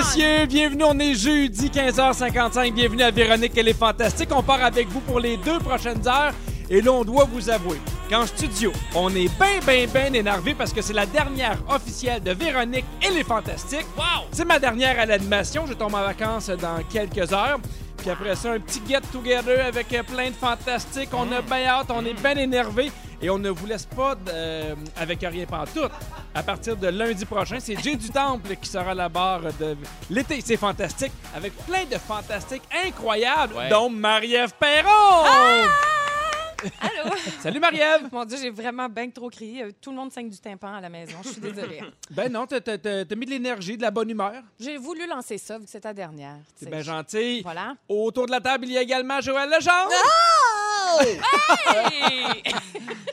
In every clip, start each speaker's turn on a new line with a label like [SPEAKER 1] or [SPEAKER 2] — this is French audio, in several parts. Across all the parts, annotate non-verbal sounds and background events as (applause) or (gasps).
[SPEAKER 1] Messieurs, bienvenue. On est jeudi 15h55. Bienvenue à Véronique, elle est fantastique. On part avec vous pour les deux prochaines heures. Et là, on doit vous avouer qu'en studio, on est bien, bien, bien énervé parce que c'est la dernière officielle de Véronique, elle est fantastique. Wow! C'est ma dernière à l'animation. Je tombe en vacances dans quelques heures. Puis après ça, un petit get-together avec euh, plein de fantastiques. On a bien hâte, on est bien énervé. Et on ne vous laisse pas euh, avec rien pantoute. À partir de lundi prochain, c'est Jay du Temple qui sera à la barre de l'été. C'est fantastique, avec plein de fantastiques incroyables, dont Marie-Ève Perron!
[SPEAKER 2] Allô? (laughs)
[SPEAKER 1] Salut Marie-Ève!
[SPEAKER 2] Mon Dieu, j'ai vraiment bien trop crié. Euh, Tout le monde saigne du tympan à la maison. Je suis désolée. (laughs)
[SPEAKER 1] Ben non, t'as- t'as t'as- t'as mis de l'énergie, de la bonne humeur.
[SPEAKER 2] J'ai voulu lancer ça vu que c'est ta dernière.
[SPEAKER 1] C'est bien gentil.
[SPEAKER 2] Voilà.
[SPEAKER 1] Autour de la table, il y a également Joël Legendre.
[SPEAKER 2] Hey! (laughs)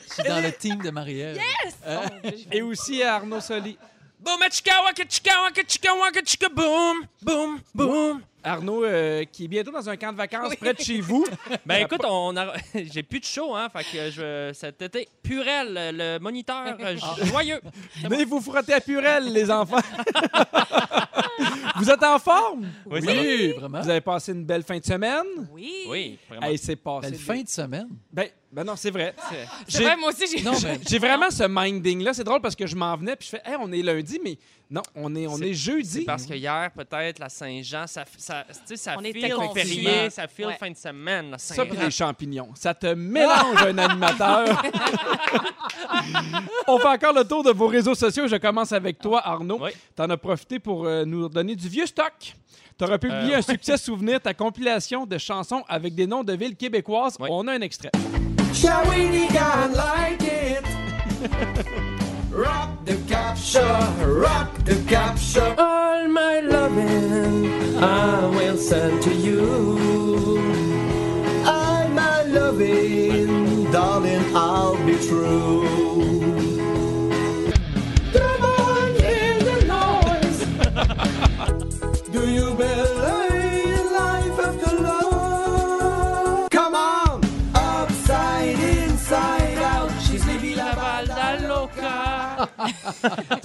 [SPEAKER 3] Je suis dans le team de Marie-Ève.
[SPEAKER 2] Oh, Dieu, je vais-
[SPEAKER 1] Et aussi Arnaud Soli.
[SPEAKER 4] Boum, chika, waka, chika, waka, chika, waka, chika, boum, boum, boum.
[SPEAKER 1] Arnaud, euh, qui est bientôt dans un camp de vacances près de chez vous. (laughs)
[SPEAKER 5] Ben écoute, on a... (laughs) j'ai plus de show, hein, fait que je... cet été, Purel, le moniteur euh, joyeux.
[SPEAKER 1] Venez vous frotter à Purel, les enfants. (laughs) vous êtes en forme?
[SPEAKER 5] Oui,
[SPEAKER 3] vraiment.
[SPEAKER 1] Vous avez passé une belle fin de semaine?
[SPEAKER 2] Oui.
[SPEAKER 5] Oui, vraiment.
[SPEAKER 1] Hey, c'est passé.
[SPEAKER 3] Belle fin de semaine.
[SPEAKER 1] Ben, ben non, c'est vrai.
[SPEAKER 2] C'est
[SPEAKER 1] J'ai-
[SPEAKER 2] vrai, moi aussi, j'ai.
[SPEAKER 1] J'ai (laughs) vraiment ce minding-là. C'est drôle parce que je m'en venais puis je fais, hey, on est lundi, mais non, on est, on est jeudi.
[SPEAKER 5] C'est parce que hier, peut-être, la Saint-Jean, ça, ça, tu sais, ça
[SPEAKER 2] On
[SPEAKER 5] file férié, ça file
[SPEAKER 2] Ouais.
[SPEAKER 5] fin de semaine, la
[SPEAKER 1] Ça
[SPEAKER 5] Saint-Jean.
[SPEAKER 1] puis les champignons. Ça te mélange un animateur. (laughs) On fait encore le tour de vos réseaux sociaux. Je commence avec toi, Arnaud.
[SPEAKER 5] Oui.
[SPEAKER 1] T'en as profité pour euh, nous donner du vieux stock. T'auras publié
[SPEAKER 5] Euh.
[SPEAKER 1] un succès souvenir, ta compilation de chansons avec des noms de villes québécoises.
[SPEAKER 5] Oui.
[SPEAKER 1] On a un extrait.
[SPEAKER 6] Shawinigan like it. (laughs) rock the capture, rock the capture. All my loving I will send to you. All my loving, darling, I'll be true. Come on, hear the noise. (laughs) Do you believe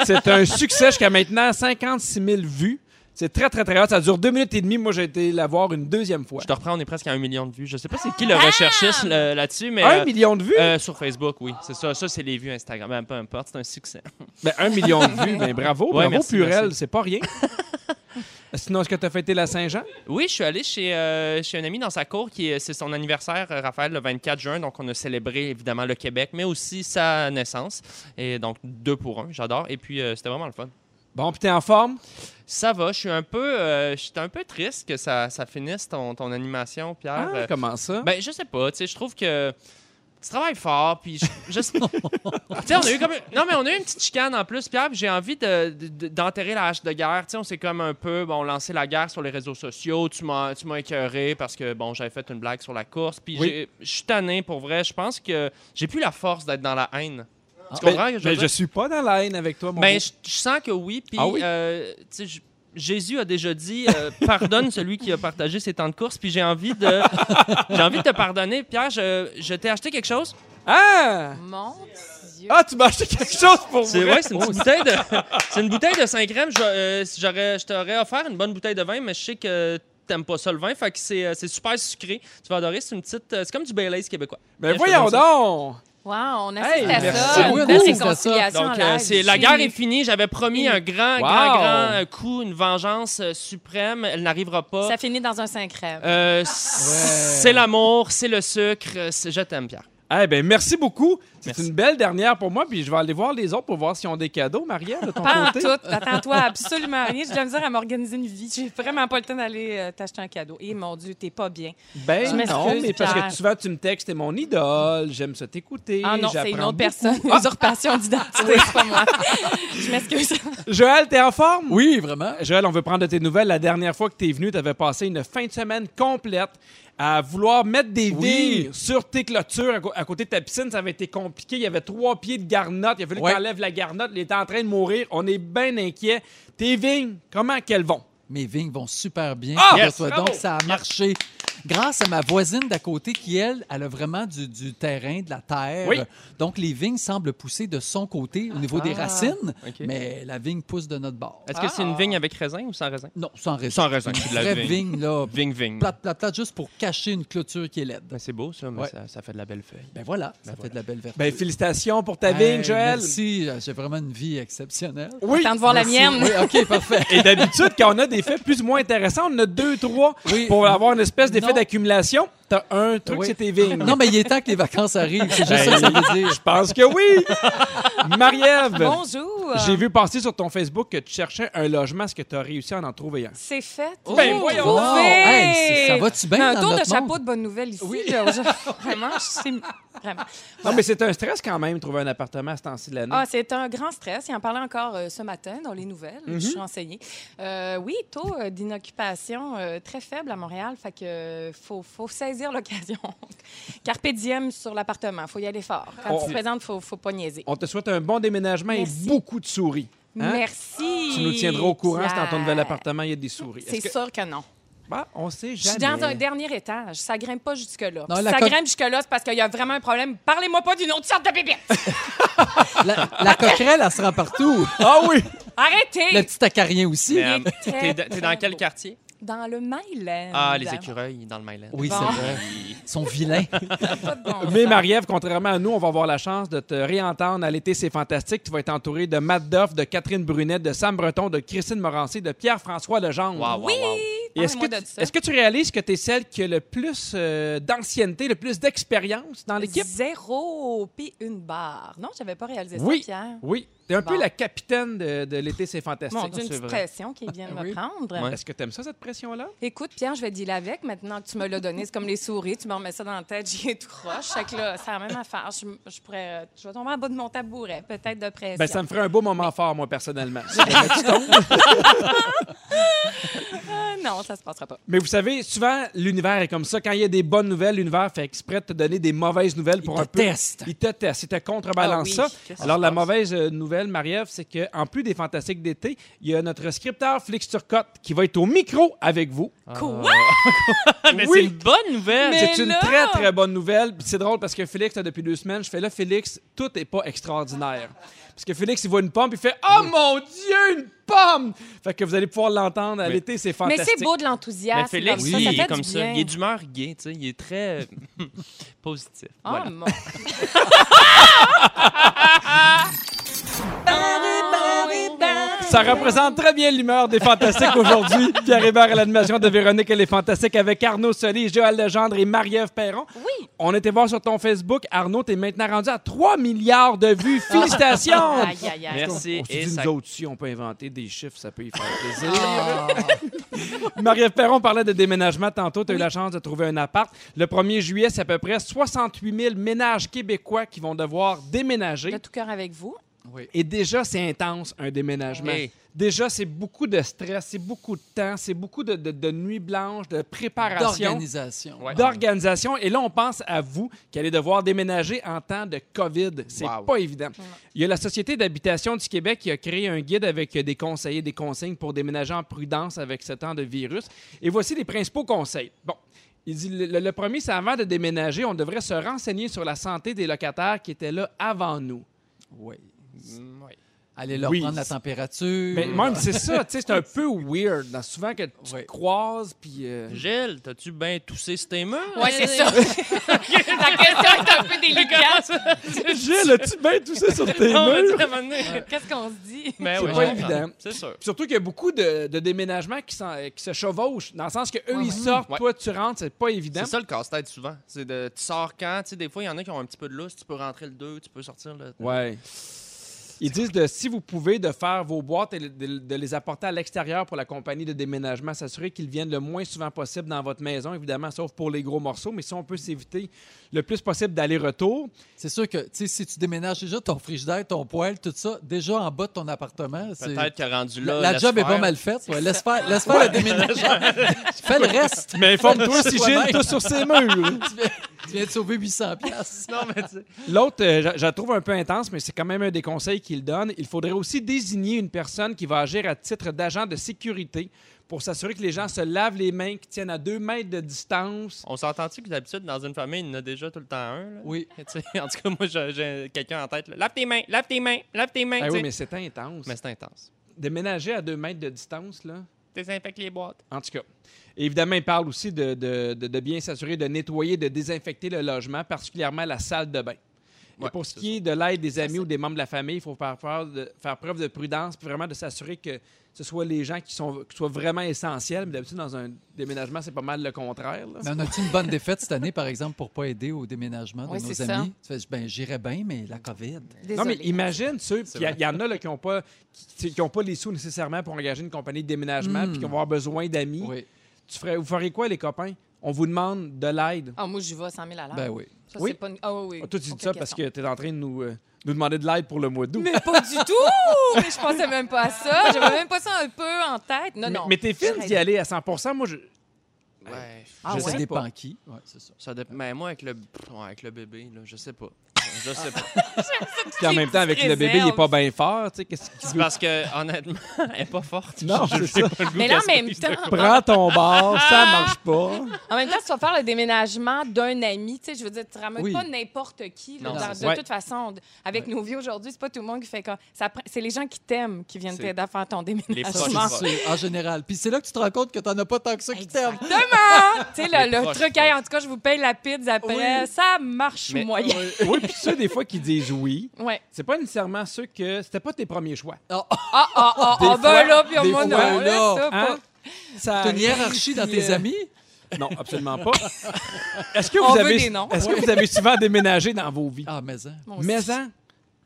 [SPEAKER 1] C'est un succès jusqu'à maintenant, 56 000 vues. C'est très, très, très hot. Ça dure deux minutes et demie. Moi, j'ai été la voir une deuxième fois.
[SPEAKER 5] Je te reprends, on est presque à un million de vues. Je sais pas c'est qui le recherchiste le- là-dessus, mais...
[SPEAKER 1] Un
[SPEAKER 5] euh,
[SPEAKER 1] million de vues?
[SPEAKER 5] euh, sur Facebook, oui. C'est ça. Ça, c'est les vues Instagram. Ben, peu importe, c'est un succès.
[SPEAKER 1] Ben, un million de (laughs) vues. Ben, bravo,
[SPEAKER 5] Ouais,
[SPEAKER 1] bravo,
[SPEAKER 5] merci,
[SPEAKER 1] Purel.
[SPEAKER 5] merci.
[SPEAKER 1] C'est pas rien. (laughs) Sinon, est-ce que tu as fêté la Saint-Jean?
[SPEAKER 5] Oui, je suis allé chez, euh, chez un ami dans sa cour qui est, c'est son anniversaire, euh, Raphaël, le 24 juin. Donc, on a célébré évidemment le Québec, mais aussi sa naissance. Et donc, deux pour un, j'adore. Et puis, euh, c'était vraiment le fun.
[SPEAKER 1] Bon, puis t'es en forme?
[SPEAKER 5] Ça va, je suis un peu, euh, un peu triste que ça, ça finisse ton, ton animation, Pierre.
[SPEAKER 1] Ah, comment ça?
[SPEAKER 5] ben, je sais pas, tu sais, je trouve que tu travailles fort, puis je, je sais- (laughs) on a eu comme... Non, mais on a eu une petite chicane en plus, Pierre, puis j'ai envie de- de- d'enterrer la hache de guerre. On s'est comme un peu, bon, lancé la guerre sur les réseaux sociaux. Tu m'as tu m'as écœuré parce que, bon, j'avais fait une blague sur la course, puis
[SPEAKER 1] Oui.
[SPEAKER 5] je suis tanné, pour vrai. Je pense que j'ai plus la force d'être dans la haine. Tu
[SPEAKER 1] Ben,
[SPEAKER 5] comprends? ce que je
[SPEAKER 1] ben,
[SPEAKER 5] dire?
[SPEAKER 1] je suis pas dans la haine avec toi, mon
[SPEAKER 5] Ben,
[SPEAKER 1] beau.
[SPEAKER 5] je, je sens que oui. Puis,
[SPEAKER 1] Ah oui?
[SPEAKER 5] euh, tu sais, je- Jésus a déjà dit euh, pardonne celui qui a partagé ses temps de course. Puis j'ai envie de, j'ai envie de te pardonner. Pierre, je, je t'ai acheté quelque chose.
[SPEAKER 1] Ah!
[SPEAKER 2] Mon Dieu.
[SPEAKER 1] Ah, tu m'as acheté quelque chose pour
[SPEAKER 5] C'est
[SPEAKER 1] vrai?
[SPEAKER 5] ouais, c'est une petite bouteille de, c'est une bouteille de 5 grammes. Je, euh, j'aurais, je t'aurais offert une bonne bouteille de vin, mais je sais que t'aimes pas ça le vin, fait que c'est, euh, c'est super sucré. Tu vas adorer. C'est une petite, c'est comme du Baileys québécois.
[SPEAKER 1] Ben
[SPEAKER 5] Je te
[SPEAKER 1] voyons donc!
[SPEAKER 2] Wow, on assiste
[SPEAKER 1] Hey,
[SPEAKER 2] à
[SPEAKER 1] merci.
[SPEAKER 2] ça.
[SPEAKER 3] Oui,
[SPEAKER 2] Une
[SPEAKER 3] on
[SPEAKER 2] belle
[SPEAKER 3] assiste à ça.
[SPEAKER 2] réconciliation
[SPEAKER 5] Donc, euh, c'est, la guerre est finie. J'avais promis un grand,
[SPEAKER 1] Wow.
[SPEAKER 5] grand, grand euh, coup, une vengeance euh, suprême. Elle n'arrivera pas.
[SPEAKER 2] Ça finit dans un 5 crèmes.
[SPEAKER 5] Euh, C'est l'amour, c'est le sucre. c'est- Je t'aime, Pierre.
[SPEAKER 1] Eh ben, merci beaucoup. C'est une belle dernière pour moi, puis je vais aller voir les autres pour voir s'ils ont des cadeaux, Marie-Ève, de ton
[SPEAKER 2] Pas en tout. Attends-toi à absolument rien. J'ai de la misère à m'organiser une vie. J'ai vraiment pas le temps d'aller euh, t'acheter un cadeau. Et mon Dieu, t'es pas bien.
[SPEAKER 1] Ben
[SPEAKER 2] Je m'excuse,
[SPEAKER 1] non, mais parce que souvent tu me textes, t'es mon idole, j'aime ça t'écouter.
[SPEAKER 2] Ah non, c'est une autre
[SPEAKER 1] beaucoup.
[SPEAKER 2] personne. Usurpation d'identité, c'est pas moi. Je m'excuse.
[SPEAKER 1] Joël, t'es en forme?
[SPEAKER 3] Oui, vraiment.
[SPEAKER 1] Joël, on veut prendre de tes nouvelles. La dernière fois que tu es venu, tu avais passé une fin de semaine complète à vouloir mettre des
[SPEAKER 3] Oui.
[SPEAKER 1] vignes sur tes clôtures à, à côté de ta piscine. Ça avait été compliqué. Il y avait trois pieds de garnotte. Il a fallu
[SPEAKER 3] Ouais.
[SPEAKER 1] que tu enlèves la garnotte. Il était en train de mourir. On est bien inquiet. Tes vignes, comment qu'elles vont?
[SPEAKER 3] Mes vignes vont super bien.
[SPEAKER 1] Ah!
[SPEAKER 3] donc, ça a marché. Grâce à ma voisine d'à côté qui, elle, elle a vraiment du, du terrain, de la terre.
[SPEAKER 1] Oui.
[SPEAKER 3] Donc, les vignes semblent pousser de son côté au niveau des
[SPEAKER 1] Ah.
[SPEAKER 3] racines, mais la vigne pousse de notre bord.
[SPEAKER 5] Est-ce que c'est une vigne avec raisin ou sans raisin?
[SPEAKER 3] Non, sans raisin.
[SPEAKER 5] Sans raisin,
[SPEAKER 3] Une
[SPEAKER 5] c'est de la
[SPEAKER 3] vraie
[SPEAKER 5] vigne.
[SPEAKER 3] vigne, là,
[SPEAKER 5] Vigne, vigne.
[SPEAKER 3] plate, plate, plate, juste pour cacher une clôture qui est laide.
[SPEAKER 5] Ben, c'est beau, ça, mais
[SPEAKER 3] Ouais.
[SPEAKER 5] ça, ça fait de la belle feuille.
[SPEAKER 3] Ben voilà, ça
[SPEAKER 5] Ben
[SPEAKER 3] fait de la belle vertu.
[SPEAKER 1] Ben, félicitations pour ta
[SPEAKER 3] Hey,
[SPEAKER 1] vigne, Joël.
[SPEAKER 3] Merci, j'ai vraiment une vie exceptionnelle.
[SPEAKER 1] Oui.
[SPEAKER 2] Temps de voir la mienne.
[SPEAKER 3] Oui, OK, parfait.
[SPEAKER 1] Et d'habitude, quand on a des faits plus ou moins intéressants, on en a deux, trois
[SPEAKER 3] Oui.
[SPEAKER 1] pour avoir une espèce d'effet d'accumulation. T'as un truc,
[SPEAKER 3] Oui.
[SPEAKER 1] c'est tes vignes.
[SPEAKER 3] Non, mais il est temps que les vacances arrivent. C'est juste ça que ça veut dire.
[SPEAKER 1] Je pense que oui. Marie-Ève,
[SPEAKER 2] Bonjour.
[SPEAKER 1] j'ai vu passer sur ton Facebook que tu cherchais un logement. Est-ce que tu as réussi à en trouver un?
[SPEAKER 2] C'est fait.
[SPEAKER 1] Ben, voyons.
[SPEAKER 3] Hey, c'est- ça va-tu bien
[SPEAKER 2] Un
[SPEAKER 3] dans
[SPEAKER 2] tour de chapeau
[SPEAKER 3] monde?
[SPEAKER 2] de bonnes nouvelles ici. là, aujourd'hui. (laughs) vraiment, je. Vraiment.
[SPEAKER 1] Non, mais c'est un stress quand même, trouver un appartement à ce temps-ci de l'année.
[SPEAKER 2] Ah, c'est un grand stress. Il en parlait encore euh, ce matin dans les nouvelles.
[SPEAKER 1] Mhm.
[SPEAKER 2] Je suis renseignée. Euh, oui, taux euh, d'inoccupation euh, très faible à Montréal. Fait que faut, faut saisir l'occasion. (laughs) Carpe diem sur l'appartement. Faut y aller fort. Quand
[SPEAKER 1] On-
[SPEAKER 2] tu te présentes, faut, faut pas niaiser.
[SPEAKER 1] On te souhaite un bon déménagement
[SPEAKER 2] Merci.
[SPEAKER 1] et beaucoup de souris. Hein?
[SPEAKER 2] Merci.
[SPEAKER 1] Tu nous tiendras au courant si dans ton nouvel appartement, il y a des souris.
[SPEAKER 2] C'est
[SPEAKER 1] que-
[SPEAKER 2] sûr que non.
[SPEAKER 1] Bah, on sait
[SPEAKER 2] Je suis
[SPEAKER 1] jamais.
[SPEAKER 2] dans un dernier étage. Ça grimpe pas jusque-là. Si ça
[SPEAKER 3] co-
[SPEAKER 2] grimpe jusque-là, c'est parce qu'il y a vraiment un problème. Parlez-moi pas d'une autre sorte de bébé. (laughs)
[SPEAKER 3] La, la coquerelle, elle sera partout. (laughs)
[SPEAKER 1] Ah oui!
[SPEAKER 2] Arrêtez!
[SPEAKER 3] Le petit acarien aussi.
[SPEAKER 5] T'es dans- quel quartier?
[SPEAKER 2] Dans le Myland.
[SPEAKER 5] Ah, les écureuils dans le Myland.
[SPEAKER 3] Oui,
[SPEAKER 2] Bon.
[SPEAKER 3] c'est vrai. (laughs) Ils sont vilains. (laughs)
[SPEAKER 2] Pas de bon
[SPEAKER 1] Mais. Marie-Ève, contrairement à nous, on va avoir la chance de te réentendre à l'été, c'est fantastique. Tu vas être entouré de Matt Duff, de Catherine Brunet, de Sam Breton, de Christine Morancé, de Pierre-François Legendre.
[SPEAKER 5] Wow, wow,
[SPEAKER 2] Oui!
[SPEAKER 5] wow.
[SPEAKER 1] Que, est-ce que tu réalises que tu es celle qui a le plus euh, d'ancienneté, le plus d'expérience dans l'équipe?
[SPEAKER 2] Zéro, puis une barre. Non, j'avais pas réalisé ça,
[SPEAKER 1] Oui.
[SPEAKER 2] Pierre.
[SPEAKER 1] Oui. Tu es un peu
[SPEAKER 2] Bon.
[SPEAKER 1] la capitaine de, de l'été, c'est fantastique.
[SPEAKER 2] Une
[SPEAKER 5] c'est
[SPEAKER 2] petite
[SPEAKER 5] vrai.
[SPEAKER 2] pression qui vient de me
[SPEAKER 3] Oui.
[SPEAKER 2] prendre.
[SPEAKER 5] Ouais.
[SPEAKER 1] Est-ce que tu aimes ça, cette pression-là?
[SPEAKER 2] Écoute, Pierre, je vais dealer avec maintenant que tu me l'as donné. C'est comme les souris, tu me remets ça dans la tête, (laughs) j'y ai tout croche. Fait que là, c'est la même affaire. Je, je pourrais, je vais tomber en bas de mon tabouret, peut-être de pression.
[SPEAKER 1] Ben, ça me ferait un beau moment fort, moi, personnellement. (laughs)
[SPEAKER 2] Ah, (laughs) non, ça se passera pas.
[SPEAKER 1] Mais vous savez, souvent, l'univers est comme ça. Quand il y a des bonnes nouvelles, l'univers fait exprès de te donner des mauvaises nouvelles pour
[SPEAKER 3] Il
[SPEAKER 1] un
[SPEAKER 3] te
[SPEAKER 1] peu.
[SPEAKER 3] teste.
[SPEAKER 1] Il te teste. Il te contrebalance
[SPEAKER 2] Ah oui.
[SPEAKER 1] ça. Alors, la mauvaise euh, nouvelle, Marie-Ève, c'est qu'en plus des Fantastiques d'été, il y a notre scripteur Flix Turcotte qui va être au micro avec vous.
[SPEAKER 2] Quoi? (laughs)
[SPEAKER 5] Mais
[SPEAKER 1] Oui.
[SPEAKER 5] c'est une bonne nouvelle!
[SPEAKER 2] Mais-
[SPEAKER 1] C'est une
[SPEAKER 2] là!
[SPEAKER 1] très, très bonne nouvelle. C'est drôle parce que Félix, là, depuis deux semaines, je fais là, Félix, tout n'est pas extraordinaire. Parce que Félix, il voit une pomme, il fait Oh mon Dieu, une pomme! Fait que vous allez pouvoir l'entendre à
[SPEAKER 5] Mais-
[SPEAKER 1] l'été, c'est
[SPEAKER 2] Mais
[SPEAKER 1] fantastique.
[SPEAKER 2] c'est beau de l'enthousiasme.
[SPEAKER 5] Mais Félix,
[SPEAKER 2] comme ça,
[SPEAKER 5] il est comme ça.
[SPEAKER 2] bien.
[SPEAKER 5] Il est d'humeur gay, tu sais. Il est très (laughs) positif.
[SPEAKER 2] Oh,
[SPEAKER 5] Voilà.
[SPEAKER 2] mon. (laughs)
[SPEAKER 1] Ça représente très bien l'humeur des Fantastiques aujourd'hui. (laughs) Pierre Hébert à l'animation de Véronique et les Fantastiques avec Arnaud Soli, Joël Legendre et Marie-Ève Perron.
[SPEAKER 2] Oui.
[SPEAKER 1] On était voir sur ton Facebook. Arnaud, t'es maintenant rendu à 3 milliards de vues. (laughs) Félicitations!
[SPEAKER 2] Aïe, aïe, aïe.
[SPEAKER 5] Merci.
[SPEAKER 1] On se
[SPEAKER 5] Et
[SPEAKER 1] dit,
[SPEAKER 5] ça-
[SPEAKER 1] nous autres, si on peut inventer des chiffres, ça peut y faire plaisir. (laughs) Marie-Ève Perron parlait de déménagement tantôt. Tu as eu la chance de trouver un appart. Le 1er juillet, c'est à peu près 68 000 ménages québécois qui vont devoir déménager.
[SPEAKER 2] De tout cœur avec vous.
[SPEAKER 3] Oui.
[SPEAKER 1] Et déjà, c'est intense, un déménagement.
[SPEAKER 5] Hey.
[SPEAKER 1] Déjà, c'est beaucoup de stress, c'est beaucoup de temps, c'est beaucoup de, de- de nuits blanches, de préparation,
[SPEAKER 3] D'organisation.
[SPEAKER 5] Ouais.
[SPEAKER 1] d'organisation. Et là, on pense à vous qui allez devoir déménager en temps de COVID. C'est
[SPEAKER 5] Wow.
[SPEAKER 1] pas évident. Il y a la Société d'habitation du Québec qui a créé un guide avec des conseillers, des consignes pour déménager en prudence avec ce temps de virus. Et voici les principaux conseils. Bon. Il dit le, le premier, c'est avant de déménager, on devrait se renseigner sur la santé des locataires qui étaient là avant nous.
[SPEAKER 3] Oui.
[SPEAKER 5] Mm, ouais.
[SPEAKER 3] aller leur
[SPEAKER 1] Oui.
[SPEAKER 3] prendre la température.
[SPEAKER 1] Mais même, c'est ça, tu sais, c'est un peu weird. dans- souvent que tu
[SPEAKER 3] Oui.
[SPEAKER 1] te croises, puis... euh,
[SPEAKER 5] Gilles, t'as-tu bien toussé sur tes murs?
[SPEAKER 2] Ouais, c'est ça. (laughs) (laughs) La question est un peu délicate. (laughs)
[SPEAKER 1] Gilles, as-tu bien tout ça sur tes murs?
[SPEAKER 2] Qu'est-ce qu'on se dit?
[SPEAKER 5] Mais
[SPEAKER 1] C'est
[SPEAKER 5] oui,
[SPEAKER 1] pas évident.
[SPEAKER 5] C'est sûr.
[SPEAKER 1] Surtout qu'il y a beaucoup de, de déménagements qui, s'en- qui se chevauchent, dans le sens que eux
[SPEAKER 2] Ouais,
[SPEAKER 1] ils
[SPEAKER 2] ouais.
[SPEAKER 1] sortent,
[SPEAKER 5] Ouais.
[SPEAKER 1] toi, tu rentres, c'est pas évident.
[SPEAKER 5] C'est ça le casse-tête souvent. C'est de tu sors quand, tu sais, des fois, il y en a qui ont un petit peu de lousse, tu peux rentrer le 2, tu peux sortir le.
[SPEAKER 1] Ouais. Ils disent de si vous pouvez de faire vos boîtes et de, de les apporter à l'extérieur pour la compagnie de déménagement, s'assurer qu'ils viennent le moins souvent possible dans votre maison, évidemment, sauf pour les gros morceaux. Mais si on peut s'éviter le plus possible d'aller-retour,
[SPEAKER 3] C'est sûr que tu sais, si tu déménages déjà ton frigidaire, ton poêle, tout ça, déjà en bas de ton appartement, c'est.
[SPEAKER 5] Peut-être que rendu là.
[SPEAKER 3] La, job est
[SPEAKER 5] faire.
[SPEAKER 3] pas mal faite. ouais. Laisse faire, laisse faire le déménageur. (laughs) Fais le reste.
[SPEAKER 1] mais informe-toi si. Gilles tout sur ses murs.
[SPEAKER 3] Viens, de sauver 800 pièces.
[SPEAKER 5] Non, mais tu sais.
[SPEAKER 1] L'autre, euh, je, la trouve un peu intense, mais c'est quand même un des conseils qu'il donne. Il faudrait aussi désigner une personne qui va agir à titre d'agent de sécurité pour s'assurer que les gens se lavent les mains, qu'ils tiennent à deux mètres de distance.
[SPEAKER 5] On s'entend-tu que d'habitude, dans une famille, il y en a déjà tout le temps un? Là?
[SPEAKER 3] Oui. (laughs)
[SPEAKER 5] En tout cas, moi, j'ai- quelqu'un en tête. là. Lave tes mains, lave tes mains, lave tes mains.
[SPEAKER 1] Ah oui, mais c'est intense.
[SPEAKER 5] Mais c'est intense.
[SPEAKER 1] Déménager à deux mètres de distance, là.
[SPEAKER 5] Désinfecte les boîtes.
[SPEAKER 1] En tout cas. Évidemment, il parle aussi de, de- de- de bien s'assurer de nettoyer, de désinfecter le logement, particulièrement la salle de bain. Et
[SPEAKER 5] Ouais,
[SPEAKER 1] pour ce qui est de l'aide des amis ou des membres de la famille, il faut faire preuve de, faire preuve de prudence, puis vraiment de s'assurer que ce soit les gens qui, sont, qui soient vraiment essentiels. Mais d'habitude, dans un déménagement, c'est pas mal le contraire. là.
[SPEAKER 3] Mais on a-tu une bonne défaite cette année, par exemple, pour pas aider au déménagement de
[SPEAKER 2] Oui,
[SPEAKER 3] nos
[SPEAKER 2] c'est ça.
[SPEAKER 3] amis? Tu fais, ben, j'irais bien, mais la COVID.
[SPEAKER 1] Non, mais imagine ceux, il y, en a là, qui n'ont pas, qui, qui ont pas les sous nécessairement pour engager une compagnie de déménagement,
[SPEAKER 3] Mm.
[SPEAKER 1] puis qui vont avoir besoin d'amis.
[SPEAKER 3] Oui.
[SPEAKER 1] Tu ferais, vous feriez quoi, les copains? On vous demande de l'aide.
[SPEAKER 2] Ah, moi, j'y vais 100 000 à l'heure.
[SPEAKER 3] Ben oui.
[SPEAKER 2] Ça,
[SPEAKER 1] Oui?
[SPEAKER 2] c'est pas une- Ah oui, oui.
[SPEAKER 1] Ah, toi, tu dis ça parce que tu es en train de nous, euh, nous demander de l'aide pour le mois d'août.
[SPEAKER 2] Mais pas du tout! (laughs) Mais je pensais même pas à ça. J'avais même pas ça un peu en tête. Non,
[SPEAKER 1] Mais-
[SPEAKER 2] non.
[SPEAKER 1] mais t'es fine d'y aller à 100 Moi, je,
[SPEAKER 5] Ouais.
[SPEAKER 2] Ah
[SPEAKER 1] je
[SPEAKER 2] ouais?
[SPEAKER 1] sais
[SPEAKER 3] dépend
[SPEAKER 1] pas.
[SPEAKER 3] qui. Ouais, c'est ça.
[SPEAKER 5] Ça dépend. Mais moi, avec le, avec le bébé, là, je sais pas. Je sais pas. (laughs)
[SPEAKER 1] Puis en même temps, avec le bébé, il est pas bien fort. Tu sais, qu'est-ce qu'il
[SPEAKER 5] C'est parce que, honnêtement, elle est pas forte.
[SPEAKER 1] Non,
[SPEAKER 5] Je-
[SPEAKER 1] c'est
[SPEAKER 5] j'ai
[SPEAKER 1] ça.
[SPEAKER 5] pas le goût
[SPEAKER 2] Mais là, en
[SPEAKER 5] qu'elle
[SPEAKER 2] même temps,
[SPEAKER 1] Prends ton bar, ça marche pas.
[SPEAKER 2] en même temps, si tu vas faire le déménagement d'un ami, tu sais, je veux dire, tu ramènes
[SPEAKER 3] Oui.
[SPEAKER 2] pas n'importe qui. là,
[SPEAKER 5] Non,
[SPEAKER 2] dans-
[SPEAKER 5] c'est
[SPEAKER 2] de
[SPEAKER 1] ça.
[SPEAKER 2] Toute façon, d- avec nos vies aujourd'hui, c'est pas tout le monde qui fait comme. ça C'est les gens qui t'aiment qui viennent
[SPEAKER 5] C'est-
[SPEAKER 2] t'aider à faire ton déménagement.
[SPEAKER 3] c'est sûr, en général. Puis c'est là que tu te rends compte que t'en as pas tant que ça qui t'aiment.
[SPEAKER 2] Exactement! (laughs) tu sais, le,
[SPEAKER 5] Les
[SPEAKER 2] le
[SPEAKER 5] proches,
[SPEAKER 2] truc,
[SPEAKER 5] proches.
[SPEAKER 2] hey, en tout cas, je vous paye la pizza après,
[SPEAKER 3] Oui.
[SPEAKER 2] ça marche
[SPEAKER 5] Mais-
[SPEAKER 2] moyen.
[SPEAKER 1] Oui, puis ceux, des fois, qui disent oui,
[SPEAKER 2] Ouais.
[SPEAKER 1] c'est pas nécessairement ceux que c'était pas tes premiers choix.
[SPEAKER 2] Ah, ah, ah,
[SPEAKER 1] Des
[SPEAKER 2] ah, ben
[SPEAKER 1] fois-
[SPEAKER 2] là, puis
[SPEAKER 1] des
[SPEAKER 2] moi, non,
[SPEAKER 1] fois,
[SPEAKER 2] là,
[SPEAKER 3] là,
[SPEAKER 2] ça,
[SPEAKER 1] Hein?
[SPEAKER 2] pas.
[SPEAKER 1] Ça
[SPEAKER 3] T'as une
[SPEAKER 1] arrive,
[SPEAKER 3] hiérarchie dans
[SPEAKER 1] puis,
[SPEAKER 3] tes
[SPEAKER 1] euh,
[SPEAKER 3] amis?
[SPEAKER 1] Non, absolument pas. (laughs) Est-ce que
[SPEAKER 2] On
[SPEAKER 1] vous
[SPEAKER 2] veut
[SPEAKER 1] avez,
[SPEAKER 2] des noms.
[SPEAKER 1] est-ce que vous avez souvent déménagé dans vos vies?
[SPEAKER 3] Ah, mais hein.
[SPEAKER 1] Maison?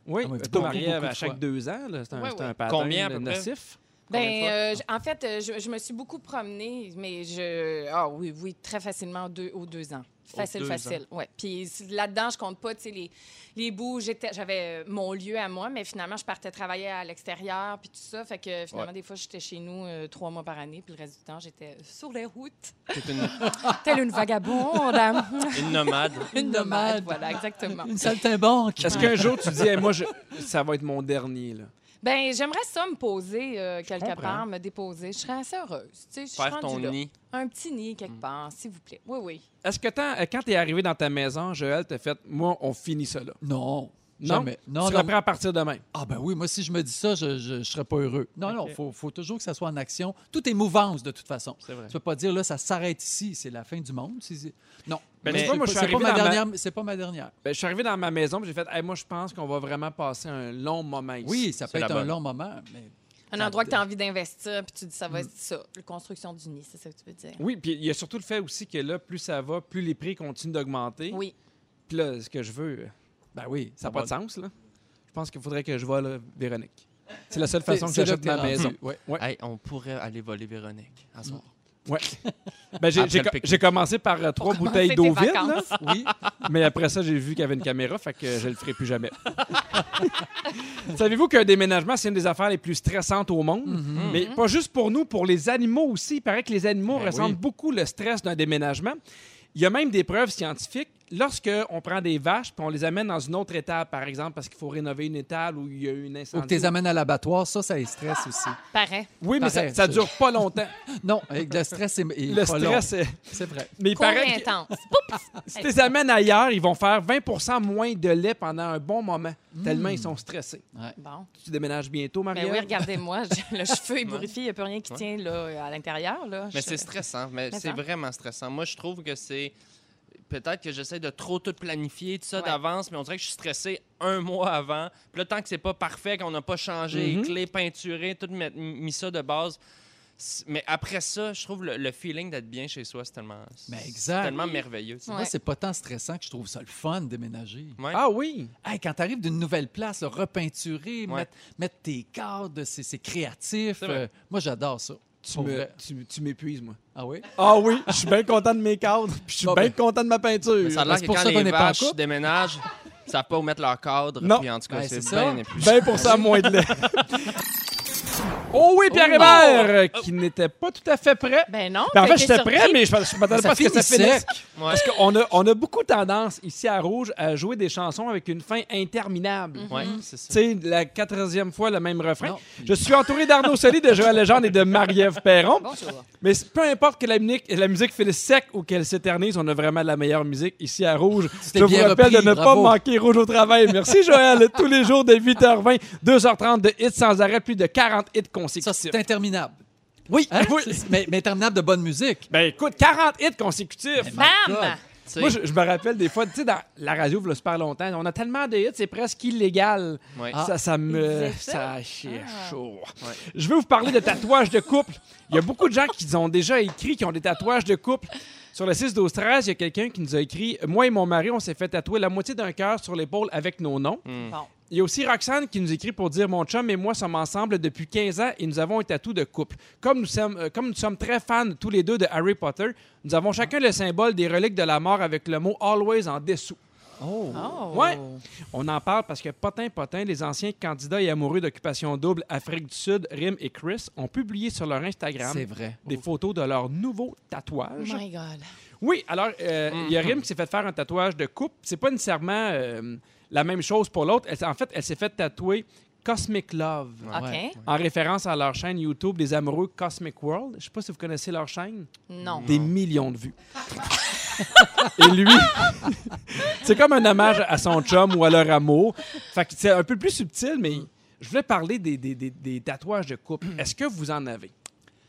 [SPEAKER 1] Oui,
[SPEAKER 3] Ah
[SPEAKER 1] toi,
[SPEAKER 3] beaucoup,
[SPEAKER 1] à chaque deux ans, là, c'est un, c'est pattern
[SPEAKER 5] Combien, à peu près?
[SPEAKER 1] nocif?
[SPEAKER 5] Combien de
[SPEAKER 2] Ben,
[SPEAKER 5] fois?
[SPEAKER 2] euh, j- en fait, euh, je, je me suis beaucoup promenée, mais je. Ah oui, oui, très facilement deux, aux deux ans. Facile,
[SPEAKER 5] deux
[SPEAKER 2] facile. Ouais. Puis là-dedans, je compte pas, tu sais, les, les bouts. j'étais- J'avais euh, mon lieu à moi, mais finalement, je partais travailler à l'extérieur, puis tout ça. Fait que finalement, des fois, j'étais chez nous euh, trois mois par année, puis le reste du temps, j'étais sur les routes,
[SPEAKER 5] une, (laughs)
[SPEAKER 2] telle une vagabonde. (laughs)
[SPEAKER 5] une nomade.
[SPEAKER 2] une
[SPEAKER 3] nomade.
[SPEAKER 2] nomade, voilà, exactement.
[SPEAKER 3] Une saltimbanque.
[SPEAKER 1] Est-ce qu'un jour, tu dis, Hey, moi, je- ça va être mon dernier, là?
[SPEAKER 2] Ben, j'aimerais ça me poser euh, quelque
[SPEAKER 1] comprends.
[SPEAKER 2] part, me déposer. Je serais assez heureuse. Tu sais, je suis
[SPEAKER 5] Faire ton
[SPEAKER 2] là.
[SPEAKER 5] nid.
[SPEAKER 2] Un petit nid quelque part, s'il vous plaît. Oui, oui.
[SPEAKER 1] Est-ce que euh, quand tu es arrivé dans ta maison, Joël, t'as fait, moi, on finit ça là?
[SPEAKER 3] Non.
[SPEAKER 1] Non?
[SPEAKER 3] Jamais.
[SPEAKER 1] tu
[SPEAKER 3] Non,
[SPEAKER 1] prêt à partir demain?
[SPEAKER 3] Ah ben oui, moi si je me dis ça, je, je serais pas heureux. Non, non, il faut, faut toujours que ça soit en action. Tout est mouvance de toute façon.
[SPEAKER 5] C'est vrai.
[SPEAKER 3] Tu peux pas dire là, ça s'arrête ici, c'est la fin du monde. Non.
[SPEAKER 1] Ben,
[SPEAKER 3] Mais
[SPEAKER 1] tu moi,
[SPEAKER 3] c'est pas, ma dernière. C'est pas ma dernière.
[SPEAKER 1] Ben, je suis arrivé dans ma maison, puis j'ai fait, Hey, moi, je pense qu'on va vraiment passer un long moment ici.
[SPEAKER 3] Oui, ça peut être un long moment, mais
[SPEAKER 2] Un endroit que tu as envie d'investir, puis tu dis ça va être ça, la construction du nid, c'est ça que tu veux dire.
[SPEAKER 1] Oui, puis il y a surtout le fait aussi que là, plus ça va, plus les prix continuent d'augmenter.
[SPEAKER 2] Oui.
[SPEAKER 1] Puis là, ce que je veux,
[SPEAKER 3] ben oui,
[SPEAKER 1] ça n'a pas
[SPEAKER 3] va-
[SPEAKER 1] de sens, là. Je pense qu'il faudrait que je voie là, Véronique. C'est la seule façon que j'achète ma maison.
[SPEAKER 3] ouais.
[SPEAKER 1] Ouais.
[SPEAKER 5] Hey, on pourrait aller voler Véronique à soir.
[SPEAKER 1] Ouais. (laughs) Ben, j'ai, commencé par euh, trois bouteilles d'eau vide, là. oui. Mais après ça, j'ai vu qu'il y avait une caméra, fait que je le ferai plus jamais. (laughs) Savez-vous qu'un déménagement, c'est une des affaires les plus stressantes au monde?
[SPEAKER 3] Mhm.
[SPEAKER 1] Mais pas juste pour nous, pour les animaux aussi. Il paraît que les animaux
[SPEAKER 5] Ben
[SPEAKER 1] ressentent
[SPEAKER 5] oui.
[SPEAKER 1] beaucoup le stress d'un déménagement. Il y a même des preuves scientifiques. Lorsque on prend des vaches puis on les amène dans une autre étable, par exemple, parce qu'il faut rénover une étable ou il y a eu une
[SPEAKER 3] Ou
[SPEAKER 1] incendie.
[SPEAKER 3] que tu les amènes à l'abattoir, ça, ça les stresse aussi.
[SPEAKER 2] Pareil.
[SPEAKER 1] Oui, mais ça,
[SPEAKER 3] Pareil,
[SPEAKER 1] ça
[SPEAKER 3] ça.
[SPEAKER 1] dure pas longtemps. (laughs)
[SPEAKER 3] Non, avec le stress, est, est
[SPEAKER 1] Le
[SPEAKER 3] pas long.
[SPEAKER 1] stress, est-
[SPEAKER 3] C'est vrai.
[SPEAKER 1] mais il
[SPEAKER 2] Court
[SPEAKER 1] paraît
[SPEAKER 2] et
[SPEAKER 1] que
[SPEAKER 2] intense. (laughs)
[SPEAKER 1] si tu les amènes ailleurs, ils vont faire 20% moins de lait pendant un bon moment, tellement ils sont stressés.
[SPEAKER 2] Bon.
[SPEAKER 1] Tu déménages bientôt,
[SPEAKER 2] Ben
[SPEAKER 1] Marie?
[SPEAKER 2] oui, regardez-moi. Le (laughs) cheveu ébouriffé, il n'y a plus rien qui tient là, à l'intérieur. là.
[SPEAKER 5] Mais
[SPEAKER 2] Je-
[SPEAKER 5] c'est stressant. Mais
[SPEAKER 2] Mais
[SPEAKER 5] c'est vraiment stressant. Moi, je trouve que c'est. Peut-être que j'essaie de trop tout planifier, tout ça
[SPEAKER 2] Ouais.
[SPEAKER 5] d'avance, mais on dirait que je suis stressé un mois avant. Puis là, tant que c'est pas parfait, qu'on n'a pas changé,
[SPEAKER 1] Mhm.
[SPEAKER 5] les clés peinturées, tout mis ça de base. Mais après ça, je trouve le, le feeling d'être bien chez soi, c'est tellement,
[SPEAKER 3] Ben,
[SPEAKER 5] tellement merveilleux.
[SPEAKER 2] Ouais.
[SPEAKER 3] Moi, c'est pas tant stressant que je trouve ça le fun de déménager.
[SPEAKER 5] Ouais.
[SPEAKER 1] Ah oui!
[SPEAKER 3] Hey, quand tu arrives d'une nouvelle place, repeinturer,
[SPEAKER 5] Ouais.
[SPEAKER 3] mettre, mettre tes cadres, c'est créatif. Euh, moi, j'adore ça.
[SPEAKER 1] Tu me- tu- tu m'épuises, moi.
[SPEAKER 3] Ah oui?
[SPEAKER 1] Ah oui, je suis bien content de mes cadres, puis je suis bien
[SPEAKER 3] ben.
[SPEAKER 1] content de ma peinture.
[SPEAKER 5] Mais ça a l'air
[SPEAKER 3] c'est
[SPEAKER 5] que
[SPEAKER 3] pour
[SPEAKER 5] quand
[SPEAKER 3] ça qu'on
[SPEAKER 5] les
[SPEAKER 3] pas en
[SPEAKER 5] vaches
[SPEAKER 3] couple.
[SPEAKER 5] déménagent, ils savent pas où mettre leur cadre.
[SPEAKER 1] Non.
[SPEAKER 5] Puis en tout cas,
[SPEAKER 3] Ben,
[SPEAKER 5] c'est
[SPEAKER 3] c'est ça.
[SPEAKER 5] bien épuisé.
[SPEAKER 1] Ben pour ça, moins de lait. (laughs) Oh oui, Pierre
[SPEAKER 3] Oh.
[SPEAKER 1] Hébert, qui n'était pas tout à fait prêt.
[SPEAKER 2] Ben non.
[SPEAKER 1] Ben, en fait, j'étais prêt, mais je ne m'attendais pas à ce que ça finisse.
[SPEAKER 3] sec.
[SPEAKER 5] Ouais.
[SPEAKER 1] Parce qu'on a, on a beaucoup tendance ici à Rouge à jouer des chansons avec une fin interminable.
[SPEAKER 5] Ouais, c'est ça.
[SPEAKER 1] Tu sais, la quatrième fois, le même refrain.
[SPEAKER 3] Non.
[SPEAKER 1] Je suis entouré d'Arnaud Soli, de Joël Legendre et de Marie-Ève Perron.
[SPEAKER 2] Bonjour.
[SPEAKER 1] Mais peu importe que la musique, la musique finisse sec ou qu'elle s'éternise, on a vraiment la meilleure musique ici à Rouge. Je vous rappelle
[SPEAKER 3] repris,
[SPEAKER 1] de ne
[SPEAKER 3] bravo.
[SPEAKER 1] pas manquer Rouge au travail. Merci Joël. Tous les jours de 8h20, 2h30 de hits sans arrêt, plus de 40 hits
[SPEAKER 3] Ça,
[SPEAKER 1] consécutifs.
[SPEAKER 3] c'est interminable.
[SPEAKER 1] oui,
[SPEAKER 3] Hein?
[SPEAKER 1] oui.
[SPEAKER 3] Mais, mais interminable de bonne musique.
[SPEAKER 1] Ben écoute, 40 hits consécutifs.
[SPEAKER 2] Bam!
[SPEAKER 1] Moi, je, je me rappelle des fois, tu sais, dans la radio, il y a super longtemps, on a tellement de hits, c'est presque illégal.
[SPEAKER 3] Ah.
[SPEAKER 1] Ça, ça
[SPEAKER 2] Il
[SPEAKER 1] me. Ça, chier
[SPEAKER 2] Ah.
[SPEAKER 1] chaud. Je veux vous parler de tatouages de couple. Il y a beaucoup de gens qui ont déjà écrit qui ont des tatouages de couple. Sur le 6 12 13 il y a quelqu'un qui nous a écrit Moi et mon mari, on s'est fait tatouer la moitié d'un cœur sur l'épaule avec nos noms.
[SPEAKER 5] Hmm.
[SPEAKER 2] Bon.
[SPEAKER 1] Il y a aussi Roxane qui nous écrit pour dire Mon chum et moi sommes ensemble depuis 15 ans et nous avons un tatou de couple. Comme nous sommes, euh, comme nous sommes très fans tous les deux de Harry Potter, nous avons chacun le symbole des reliques de la mort avec le mot Always en dessous.
[SPEAKER 3] Oh.
[SPEAKER 2] Oh.
[SPEAKER 1] Ouais. On en parle parce que Potin Potin, les anciens candidats et amoureux d'occupation double Afrique du Sud, Rim et Chris, ont publié sur leur Instagram
[SPEAKER 3] vrai.
[SPEAKER 1] des photos de leur nouveau
[SPEAKER 2] Oh
[SPEAKER 1] tatouage.
[SPEAKER 2] my God.
[SPEAKER 1] Oui, alors, euh, il y a Rim qui s'est fait faire un tatouage de coupe. C'est pas nécessairement euh, la même chose pour l'autre. En fait, elle s'est fait tatouer Cosmic Love.
[SPEAKER 2] OK.
[SPEAKER 3] Ouais.
[SPEAKER 1] En référence à leur chaîne YouTube des amoureux Cosmic World. Je sais pas si vous connaissez leur chaîne.
[SPEAKER 2] Non.
[SPEAKER 1] Des millions de vues. (laughs) Et lui, (laughs) c'est comme un hommage à son chum ou à leur amour. Fait que c'est un peu plus subtil, mais je voulais parler des, des- des- des tatouages de couple. Est-ce que vous en avez?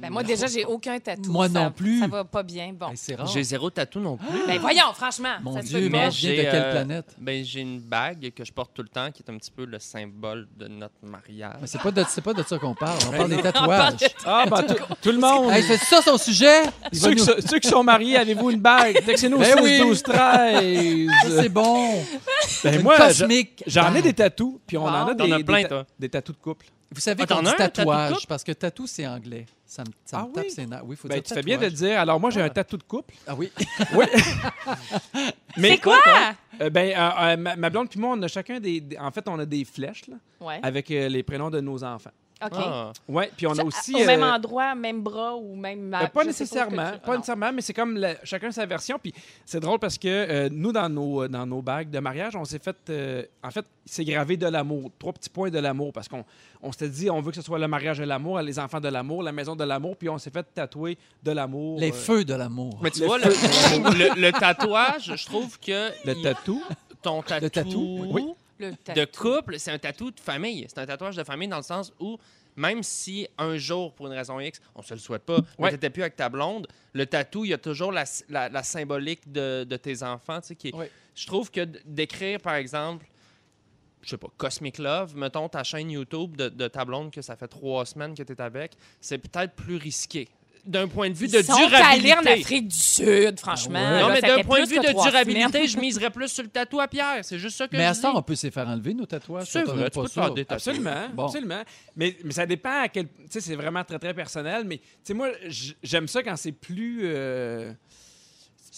[SPEAKER 2] Ben moi, déjà, j'ai aucun tatou.
[SPEAKER 3] Moi
[SPEAKER 2] Ça-
[SPEAKER 3] non plus.
[SPEAKER 2] Ça va pas bien. Bon.
[SPEAKER 3] Hey, c'est rare.
[SPEAKER 5] J'ai zéro tatou non plus. (gasps)
[SPEAKER 2] Ben voyons, franchement.
[SPEAKER 3] Mon
[SPEAKER 2] ça
[SPEAKER 3] Dieu, mais viens de quelle
[SPEAKER 5] euh,
[SPEAKER 3] planète?
[SPEAKER 5] Ben, j'ai une bague que je porte tout le temps qui est un petit peu le symbole de notre mariage.
[SPEAKER 3] Mais c'est pas de, c'est pas de ça qu'on parle. On parle
[SPEAKER 1] non. (laughs)
[SPEAKER 3] des tatouages.
[SPEAKER 1] Ah, ben, tout, tout le monde.
[SPEAKER 3] Hey, c'est ça son sujet?
[SPEAKER 1] Ceux, qui
[SPEAKER 3] nous-
[SPEAKER 1] sont, ceux qui sont mariés, avez-vous une bague? Textez-nous
[SPEAKER 3] Ben
[SPEAKER 1] 6
[SPEAKER 3] oui.
[SPEAKER 1] 12 13
[SPEAKER 3] Ça, c'est bon.
[SPEAKER 1] Ben, moi,
[SPEAKER 3] cosmique.
[SPEAKER 1] j'en ai des tatous, puis on en a des,
[SPEAKER 5] as
[SPEAKER 1] des
[SPEAKER 5] plein,
[SPEAKER 1] ta-
[SPEAKER 5] toi.
[SPEAKER 1] des tatous de couple.
[SPEAKER 3] Vous savez
[SPEAKER 5] Ah,
[SPEAKER 3] qu'on dit tatouage parce que tatou, c'est anglais. Ça me, ça
[SPEAKER 1] Ah
[SPEAKER 3] me tape
[SPEAKER 1] oui?
[SPEAKER 3] ses nerfs. Oui, faut
[SPEAKER 1] Ben,
[SPEAKER 3] dire
[SPEAKER 1] tu fais bien de le dire. Alors, moi, j'ai un tatou de couple.
[SPEAKER 3] Ah oui. (laughs)
[SPEAKER 1] Oui. (laughs) Mais
[SPEAKER 2] C'est quoi?
[SPEAKER 1] Euh, ben, euh, euh, ma, ma blonde puis moi, on a chacun des, des- En fait, on a des flèches là,
[SPEAKER 2] Ouais.
[SPEAKER 1] avec euh, les prénoms de nos enfants.
[SPEAKER 2] OK.
[SPEAKER 5] Ah.
[SPEAKER 1] Ouais, puis on a aussi.
[SPEAKER 2] Au même
[SPEAKER 1] euh,
[SPEAKER 2] endroit, même bras ou même.
[SPEAKER 1] euh, pas
[SPEAKER 2] ce
[SPEAKER 1] nécessairement,
[SPEAKER 2] tu-
[SPEAKER 1] pas nécessairement, mais c'est comme la- chacun sa version. Puis c'est drôle parce que euh, nous, dans nos, dans nos bagues de mariage, on s'est fait. euh, en fait, c'est gravé de l'amour, trois petits points de l'amour, parce qu'on on s'était dit, on veut que ce soit le mariage de l'amour, les enfants de l'amour, la maison de l'amour, puis on s'est fait tatouer de l'amour.
[SPEAKER 3] Les
[SPEAKER 1] euh,
[SPEAKER 3] feux de l'amour.
[SPEAKER 5] Mais tu vois, le, le- le tatouage, je trouve que
[SPEAKER 1] Le
[SPEAKER 5] il-
[SPEAKER 1] tatou.
[SPEAKER 5] ton tatou,
[SPEAKER 3] Le tatou,
[SPEAKER 1] oui.
[SPEAKER 2] Le
[SPEAKER 5] de couple, c'est un tatou de famille. C'est un tatouage de famille dans le sens où même si un jour, pour une raison X, on se le souhaite pas, mais
[SPEAKER 1] Ouais.
[SPEAKER 5] t'étais plus avec ta blonde, le tatou, il y a toujours la, la- la symbolique de, de tes enfants, tu sais, qui est-
[SPEAKER 3] Ouais.
[SPEAKER 5] Je trouve que d'écrire, par exemple, je sais pas, Cosmic Love, mettons ta chaîne YouTube de, de ta blonde que ça fait trois semaines que tu es avec, c'est peut-être plus risqué. D'un point de vue de
[SPEAKER 2] Ils sont allés
[SPEAKER 5] durabilité.
[SPEAKER 2] en Afrique du Sud, franchement.
[SPEAKER 3] Ah ouais.
[SPEAKER 5] Non,
[SPEAKER 2] là,
[SPEAKER 5] mais
[SPEAKER 2] ça
[SPEAKER 5] d'un point de vue de durabilité, je miserais plus sur le tatou à pierre. C'est juste ça que
[SPEAKER 3] Mais
[SPEAKER 5] je
[SPEAKER 3] à ce temps,
[SPEAKER 5] dis.
[SPEAKER 3] on peut se faire enlever, nos tatouages.
[SPEAKER 5] C'est vrai, tu
[SPEAKER 3] pas
[SPEAKER 5] peux
[SPEAKER 3] ça.
[SPEAKER 5] des.
[SPEAKER 1] Absolument,
[SPEAKER 3] Bon.
[SPEAKER 1] absolument. Mais, mais ça dépend à quel. Tu sais, c'est vraiment très, très personnel. Mais, tu sais, moi, j'aime ça quand c'est plus. euh,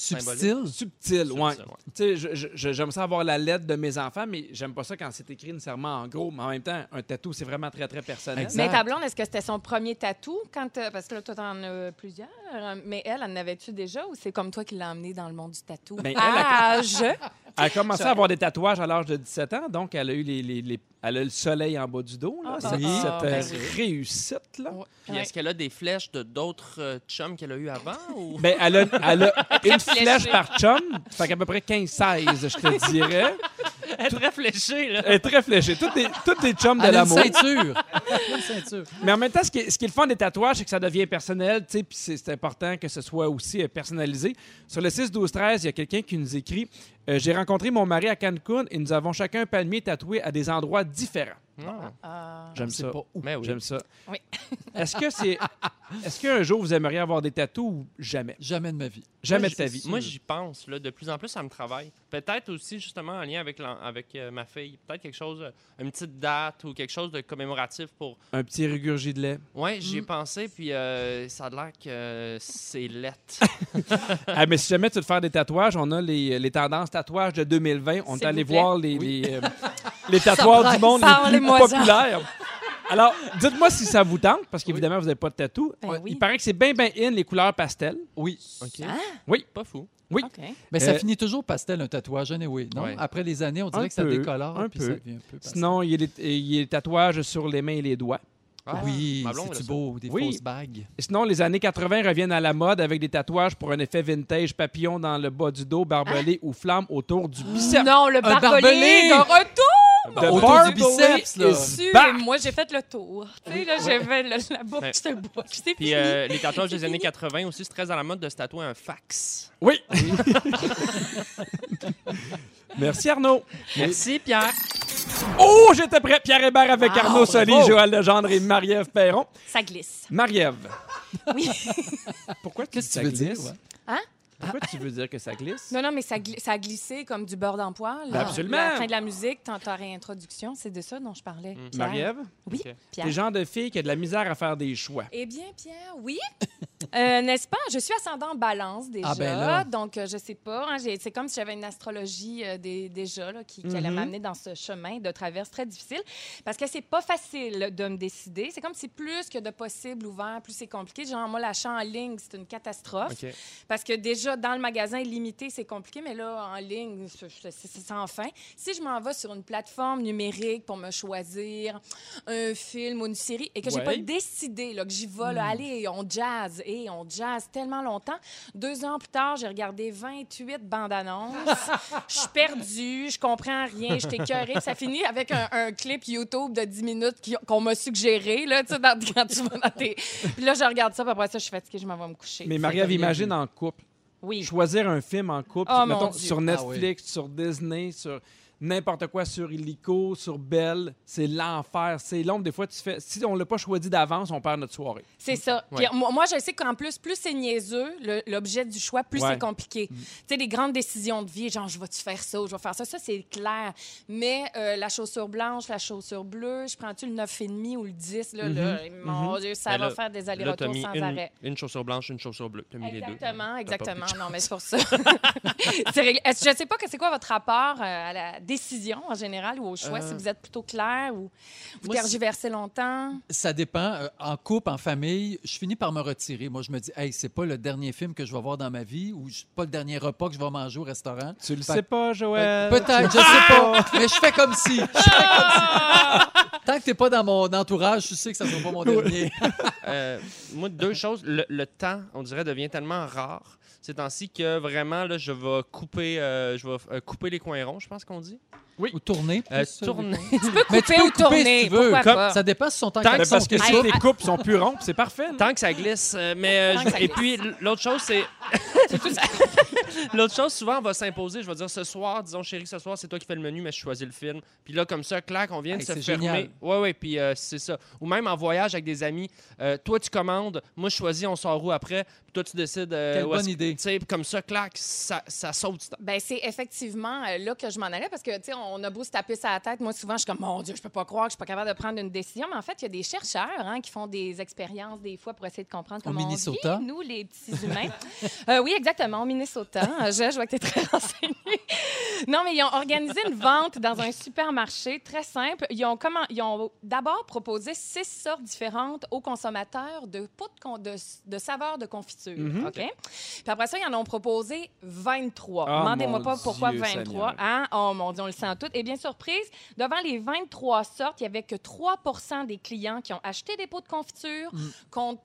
[SPEAKER 3] Subtil.
[SPEAKER 1] Subtil, ouais.
[SPEAKER 5] Subtil, ouais.
[SPEAKER 1] J'aime ça avoir la lettre de mes enfants, mais j'aime pas ça quand c'est écrit nécessairement en gros. Mais en même temps, un tatou, c'est vraiment très, très personnel.
[SPEAKER 3] Exact.
[SPEAKER 2] Mais ta blonde, est-ce que c'était son premier tatou? Quand, euh, parce que là, toi, t'en as plusieurs. euh, Mais elle, en avait-tu déjà ou c'est comme toi qui l'as emmenée dans le monde du tatou?
[SPEAKER 1] Ben, elle,
[SPEAKER 2] Âge!
[SPEAKER 1] Elle a commencé à avoir des tatouages à l'âge de 17 ans, donc elle a eu les, les- les- elle a le soleil en bas du dos. là,
[SPEAKER 2] Ah,
[SPEAKER 1] cette,
[SPEAKER 3] oui.
[SPEAKER 1] cette,
[SPEAKER 2] Ah,
[SPEAKER 1] euh,
[SPEAKER 2] ben oui.
[SPEAKER 1] réussite. Là.
[SPEAKER 5] Puis est-ce qu'elle a des flèches de d'autres euh, chums qu'elle a eu avant? Ou... (laughs)
[SPEAKER 1] Ben, elle a, elle a (laughs) une flèche par chum, fait qu'à peu près 15-16, je te dirais. (laughs)
[SPEAKER 5] Elle est très fléchée, là.
[SPEAKER 1] Elle est très fléchée. Toutes des, toutes des chums de
[SPEAKER 3] a une
[SPEAKER 1] l'amour.
[SPEAKER 3] ceinture. (laughs) Une ceinture.
[SPEAKER 1] Mais en même temps, ce qui est, ce qui est le fun des tatouages, c'est que ça devient personnel, tu sais, puis c'est important que ce soit aussi euh, personnalisé. Sur le 6-12-13, il y a quelqu'un qui nous écrit euh, J'ai rencontré mon mari à Cancun et nous avons chacun un palmier tatoué à des endroits différents.
[SPEAKER 5] Non.
[SPEAKER 2] Ah.
[SPEAKER 1] J'aime
[SPEAKER 3] C'est
[SPEAKER 1] ça.
[SPEAKER 3] pas où.
[SPEAKER 5] Mais oui.
[SPEAKER 1] J'aime ça.
[SPEAKER 2] Oui. (laughs)
[SPEAKER 1] Est-ce que c'est. Est-ce qu'un jour vous aimeriez avoir des tatous ou jamais?
[SPEAKER 3] Jamais de ma vie.
[SPEAKER 1] Jamais
[SPEAKER 5] Moi,
[SPEAKER 1] de ta vie.
[SPEAKER 5] Moi, j'y pense. Là, de plus en plus, ça me travaille. Peut-être aussi, justement, en lien avec, avec euh, ma fille. Peut-être quelque chose, euh, une petite date ou quelque chose de commémoratif pour.
[SPEAKER 1] Un petit régurgie de lait.
[SPEAKER 5] Ouais, j'y ai pensé, puis euh, ça a l'air que euh, c'est lettre. (laughs)
[SPEAKER 1] Ah, mais si jamais tu veux te faire des tatouages, on a les, les tendances tatouages de 2020. On est
[SPEAKER 2] S'il
[SPEAKER 1] allé
[SPEAKER 2] vous plaît.
[SPEAKER 1] voir les, les, euh, (laughs) les tatouages du monde les plus populaires. Alors, dites-moi si ça vous tente, parce qu'évidemment, vous n'avez pas de tatou.
[SPEAKER 2] Ben oui.
[SPEAKER 1] Il paraît que c'est bien, bien in les couleurs pastel.
[SPEAKER 3] Oui.
[SPEAKER 5] OK.
[SPEAKER 1] Oui.
[SPEAKER 5] Pas fou.
[SPEAKER 1] Oui.
[SPEAKER 3] Mais ça
[SPEAKER 1] Euh,
[SPEAKER 3] finit toujours pastel, un tatouage, anyway, non?
[SPEAKER 5] Ouais.
[SPEAKER 3] Après les années, on dirait
[SPEAKER 1] Un
[SPEAKER 3] que ça
[SPEAKER 1] peu,
[SPEAKER 3] décolore,
[SPEAKER 1] un
[SPEAKER 3] puis
[SPEAKER 1] peu.
[SPEAKER 3] ça devient un peu pastel.
[SPEAKER 1] Sinon, il y, a les, il y a les tatouages sur les mains et les doigts.
[SPEAKER 5] Ah,
[SPEAKER 3] oui, c'est beau, des
[SPEAKER 1] Oui.
[SPEAKER 3] fausses bagues?
[SPEAKER 1] Et sinon, les années 80 reviennent à la mode avec des tatouages pour un effet vintage, papillon dans le bas du dos, barbelé ou flamme autour du biceps.
[SPEAKER 2] Non, le
[SPEAKER 3] barbelé!
[SPEAKER 2] barbelé de retour!
[SPEAKER 1] De
[SPEAKER 3] Autour du
[SPEAKER 1] Barbelé
[SPEAKER 3] biceps, là.
[SPEAKER 1] back.
[SPEAKER 2] Moi, j'ai fait le tour. Tu sais, là, j'avais la boucle
[SPEAKER 5] Ouais.
[SPEAKER 2] de bois.
[SPEAKER 5] Puis
[SPEAKER 2] fini.
[SPEAKER 5] euh, les (laughs) tatouages des années 80 aussi, c'est très à la mode de se tatouer un fax.
[SPEAKER 1] Oui. (laughs) Merci Arnaud.
[SPEAKER 5] Merci, Pierre.
[SPEAKER 1] Oh, j'étais prêt. Pierre Hébert avec
[SPEAKER 2] Wow,
[SPEAKER 1] Arnaud Soli,
[SPEAKER 3] bravo.
[SPEAKER 1] Joël Legendre et Marie-Ève Perron.
[SPEAKER 2] Ça glisse.
[SPEAKER 1] Marie-Ève.
[SPEAKER 2] Oui. (laughs)
[SPEAKER 1] Pourquoi tu
[SPEAKER 3] que tu veux dire?
[SPEAKER 1] glisse?
[SPEAKER 3] ouais?
[SPEAKER 2] Hein?
[SPEAKER 1] Pourquoi tu veux dire que ça glisse?
[SPEAKER 2] Non, non, mais ça, a glissé comme du beurre dans poêle. là.
[SPEAKER 1] Absolument.
[SPEAKER 2] La fin de la musique, ta ta réintroduction, c'est de ça dont je parlais. Pierre.
[SPEAKER 1] Marie-Ève,
[SPEAKER 2] Oui,
[SPEAKER 5] Ok.
[SPEAKER 2] Pierre.
[SPEAKER 1] t'es le genre de fille qui a de la misère à faire des choix.
[SPEAKER 2] Eh bien, Pierre, oui. (laughs) Euh, N'est-ce pas? Je suis ascendant en balance déjà.
[SPEAKER 3] Ah, ben là.
[SPEAKER 2] Donc, euh, je sais pas. hein, c'est comme si j'avais une astrologie euh, des- déjà là, qui, qui allait
[SPEAKER 1] Mhm.
[SPEAKER 2] m'amener dans ce chemin de traverse très difficile. Parce que c'est pas facile de me décider. C'est comme si plus que de possible ouvert, plus c'est compliqué. Genre, moi, l'achat en ligne, c'est une catastrophe. Parce que déjà, dans le magasin limité, c'est compliqué, mais là, en ligne, c'est sans fin. Si je m'en vais sur une plateforme numérique pour me choisir un film ou une série et que j'ai
[SPEAKER 1] Ouais.
[SPEAKER 2] pas décidé là, que j'y vais, là, allez, on jazz, et on jazz tellement longtemps. Deux ans plus tard, j'ai regardé 28 bandes annonces. Je suis perdue, je comprends rien, je t'écœurée. Ça finit avec un, un clip YouTube de 10 minutes qu'on m'a suggéré, là, tu sais, dans- (laughs) quand tu vas dans tes... Puis là, je regarde ça, puis après ça, je suis fatiguée, je m'en vais me coucher.
[SPEAKER 1] Mais
[SPEAKER 2] rien
[SPEAKER 1] imagine en couple.
[SPEAKER 2] Oui.
[SPEAKER 1] Choisir un film en couple,
[SPEAKER 2] Oh,
[SPEAKER 1] mettons, sur
[SPEAKER 3] Ah
[SPEAKER 1] Netflix, sur Disney, sur n'importe quoi, sur Illico, sur Belle, c'est l'enfer. C'est long. Des fois, tu fais. Si on l'a pas choisi d'avance, on perd notre soirée.
[SPEAKER 2] C'est ça. Puis, moi, je sais qu'en plus, plus c'est niaiseux, l'objet du choix, plus
[SPEAKER 1] Ouais.
[SPEAKER 2] c'est compliqué. Tu sais, les grandes décisions de vie, genre, je vais-tu faire ça ou je vais faire ça, ça, c'est clair. Mais euh, la chaussure blanche, la chaussure bleue, je prends-tu le 9,5 ou le 10, là, là, mon Dieu, ça
[SPEAKER 5] Mais
[SPEAKER 2] va
[SPEAKER 5] là-
[SPEAKER 2] faire des allers-retours sans
[SPEAKER 5] une,
[SPEAKER 2] arrêt.
[SPEAKER 5] une chaussure blanche, une chaussure bleue. T'as mis les deux.
[SPEAKER 2] Exactement, exactement. Non, mais c'est pour ça. (laughs) Je ne sais pas que c'est quoi votre rapport euh, à la décision en général ou au choix, si vous êtes plutôt clair ou vous
[SPEAKER 3] Moi,
[SPEAKER 2] tergiversez longtemps?
[SPEAKER 3] Ça dépend. Euh, en couple, en famille, je finis par me retirer. Moi, je me dis, hey, c'est pas le dernier film que je vais voir dans ma vie ou pas le dernier repas que je vais manger au restaurant.
[SPEAKER 1] Tu le
[SPEAKER 3] Fait-
[SPEAKER 1] sais pas, Joël?
[SPEAKER 3] Peut-être, je sais pas. (laughs) Mais je fais comme si. Je fais comme si. Tant que t'es pas dans mon entourage, je sais que ça sera pas mon dernier. (laughs)
[SPEAKER 5] Euh, moi, deux choses. Le, le temps, on dirait, devient tellement rare ces temps-ci que vraiment, là, je vais couper, euh, je vais euh, couper les coins ronds, je pense qu'on dit.
[SPEAKER 3] Ou tourner.
[SPEAKER 5] Euh, tourner. (laughs)
[SPEAKER 3] Mais tu
[SPEAKER 2] Couper
[SPEAKER 3] peux
[SPEAKER 2] ou
[SPEAKER 3] couper
[SPEAKER 2] tourner,
[SPEAKER 3] si tu veux.
[SPEAKER 2] pourquoi
[SPEAKER 3] Comme-
[SPEAKER 2] pas?
[SPEAKER 3] Ça dépend si son temps
[SPEAKER 5] Tant que
[SPEAKER 1] parce que si
[SPEAKER 2] hey.
[SPEAKER 1] couples sont plus ronds, c'est parfait. là.
[SPEAKER 5] Tant que ça glisse. euh, mais, euh, et puis, l'autre chose, c'est. (laughs) (laughs) l'autre chose, souvent, on va s'imposer. Je vais dire ce soir, disons, chérie, ce soir, c'est toi qui fais le menu, mais je choisis le film. Puis là, comme ça, clac, on vient de
[SPEAKER 3] Hey,
[SPEAKER 5] se fermer.
[SPEAKER 3] génial.
[SPEAKER 5] Oui, oui, puis euh, c'est ça. Ou même en voyage avec des amis, euh, toi, tu commandes, moi, je choisis, on sort où après, puis toi, tu décides. euh,
[SPEAKER 3] Quelle bonne idée.
[SPEAKER 5] Tu sais, comme ça, clac, ça, ça saute. du temps.
[SPEAKER 2] Ben c'est effectivement là que je m'en allais parce que, tu sais, on a beau se taper ça à la tête. Moi, souvent, je suis comme, mon Dieu, je peux pas croire que je suis pas capable de prendre une décision. Mais en fait, il y a des chercheurs hein, qui font des expériences des fois pour essayer de comprendre comment
[SPEAKER 3] Minnesota?
[SPEAKER 2] on vit, nous, les petits humains. Euh, oui, exactement, au Minnesota. (laughs) Je, je vois que tu es très renseigné. Non, mais ils ont organisé une vente dans un supermarché très simple. Ils ont, comment, ils ont d'abord proposé six sortes différentes aux consommateurs de pots de, de, de saveurs de confiture.
[SPEAKER 1] Mhm.
[SPEAKER 2] OK? Puis après ça, ils en ont proposé 23.
[SPEAKER 1] Ah,
[SPEAKER 2] Demandez-moi pas pourquoi
[SPEAKER 1] Dieu
[SPEAKER 2] 23.
[SPEAKER 1] Seigneur.
[SPEAKER 2] Hein? Oh mon Dieu, on le sent tout. Et bien surprise, devant les 23 sortes, il n'y avait que 3% des clients qui ont acheté des pots de confiture contre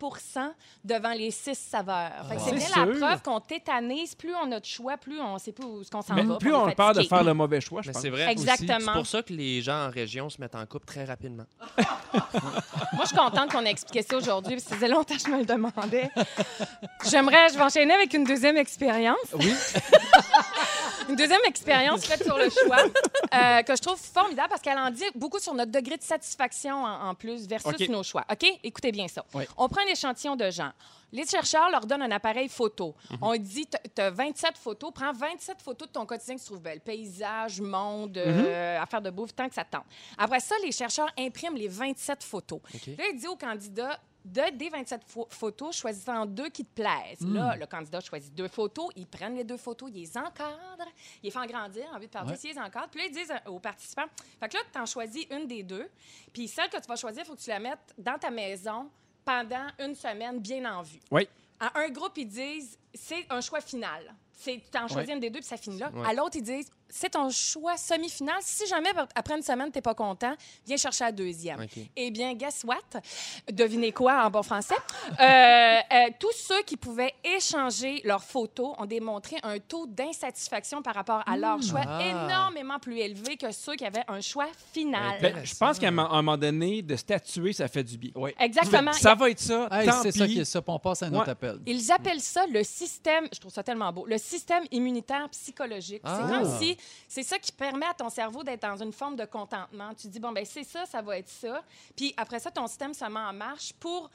[SPEAKER 2] 30% devant les six saveurs. Fait que
[SPEAKER 1] Wow.
[SPEAKER 2] c'est bien la preuve qu'on tétanise. Plus on a de choix, plus on sait pas où ce qu'on s'en va.
[SPEAKER 1] plus on peur de faire le mauvais choix, je pense.
[SPEAKER 5] c'est vrai.
[SPEAKER 2] Exactement.
[SPEAKER 5] C'est pour ça que les gens en région se mettent en couple très rapidement. (laughs)
[SPEAKER 2] Moi, je suis contente qu'on ait expliqué ça aujourd'hui, parce que ça faisait longtemps que je me le demandais. J'aimerais, je vais enchaîner avec une deuxième expérience.
[SPEAKER 3] Oui. (laughs)
[SPEAKER 2] Une deuxième expérience faite sur le choix, euh, que je trouve formidable parce qu'elle en dit beaucoup sur notre degré de satisfaction en, en plus versus nos choix. OK? Écoutez bien ça.
[SPEAKER 3] Oui.
[SPEAKER 2] On prend un échantillon de gens. Les chercheurs leur donnent un appareil photo. On dit, tu as 27 photos, prends 27 photos de ton quotidien que tu trouves belle. Paysage, monde, euh, affaires de bouffe, tant que ça te tente. Après ça, les chercheurs impriment les 27 photos. Là, il dit au candidat, de, des 27 pho- photos, choisis-en deux qui te plaisent. Là, le candidat choisit deux photos, ils prennent les deux photos, ils les encadrent, ils les font agrandir, envie de parler,
[SPEAKER 3] Ouais.
[SPEAKER 2] ils les encadrent. Puis là, ils disent euh, aux participants, fait que là, tu en choisis une des deux, puis celle que tu vas choisir, il faut que tu la mettes dans ta maison pendant une semaine bien en vue.
[SPEAKER 1] Oui.
[SPEAKER 2] À un groupe, ils disent, c'est un choix final. C'est, tu en choisis
[SPEAKER 3] Ouais.
[SPEAKER 2] une des deux, puis ça finit là.
[SPEAKER 5] Ouais.
[SPEAKER 2] À l'autre, ils disent, c'est ton choix semi-final. Si jamais, après une semaine, tu n'es pas content, viens chercher la deuxième. Eh bien, guess what? Devinez quoi en bon français? Euh, euh, tous ceux qui pouvaient échanger leurs photos ont démontré un taux d'insatisfaction par rapport à leur choix
[SPEAKER 5] Ah.
[SPEAKER 2] énormément plus élevé que ceux qui avaient un choix final.
[SPEAKER 1] Ben, je pense qu'à un mo- un moment donné, de statuer, ça fait du bien.
[SPEAKER 3] Oui.
[SPEAKER 2] Exactement.
[SPEAKER 1] Ça va être ça.
[SPEAKER 3] Hey, c'est ça qui est ça. puis On passe à un autre appel.
[SPEAKER 2] Ils appellent ça le système, je trouve ça tellement beau, le système immunitaire psychologique.
[SPEAKER 5] Ah.
[SPEAKER 2] C'est comme si c'est ça qui permet à ton cerveau d'être dans une forme de contentement. Tu dis, bon, ben c'est ça, ça va être ça. Puis après ça, ton système se met en marche pour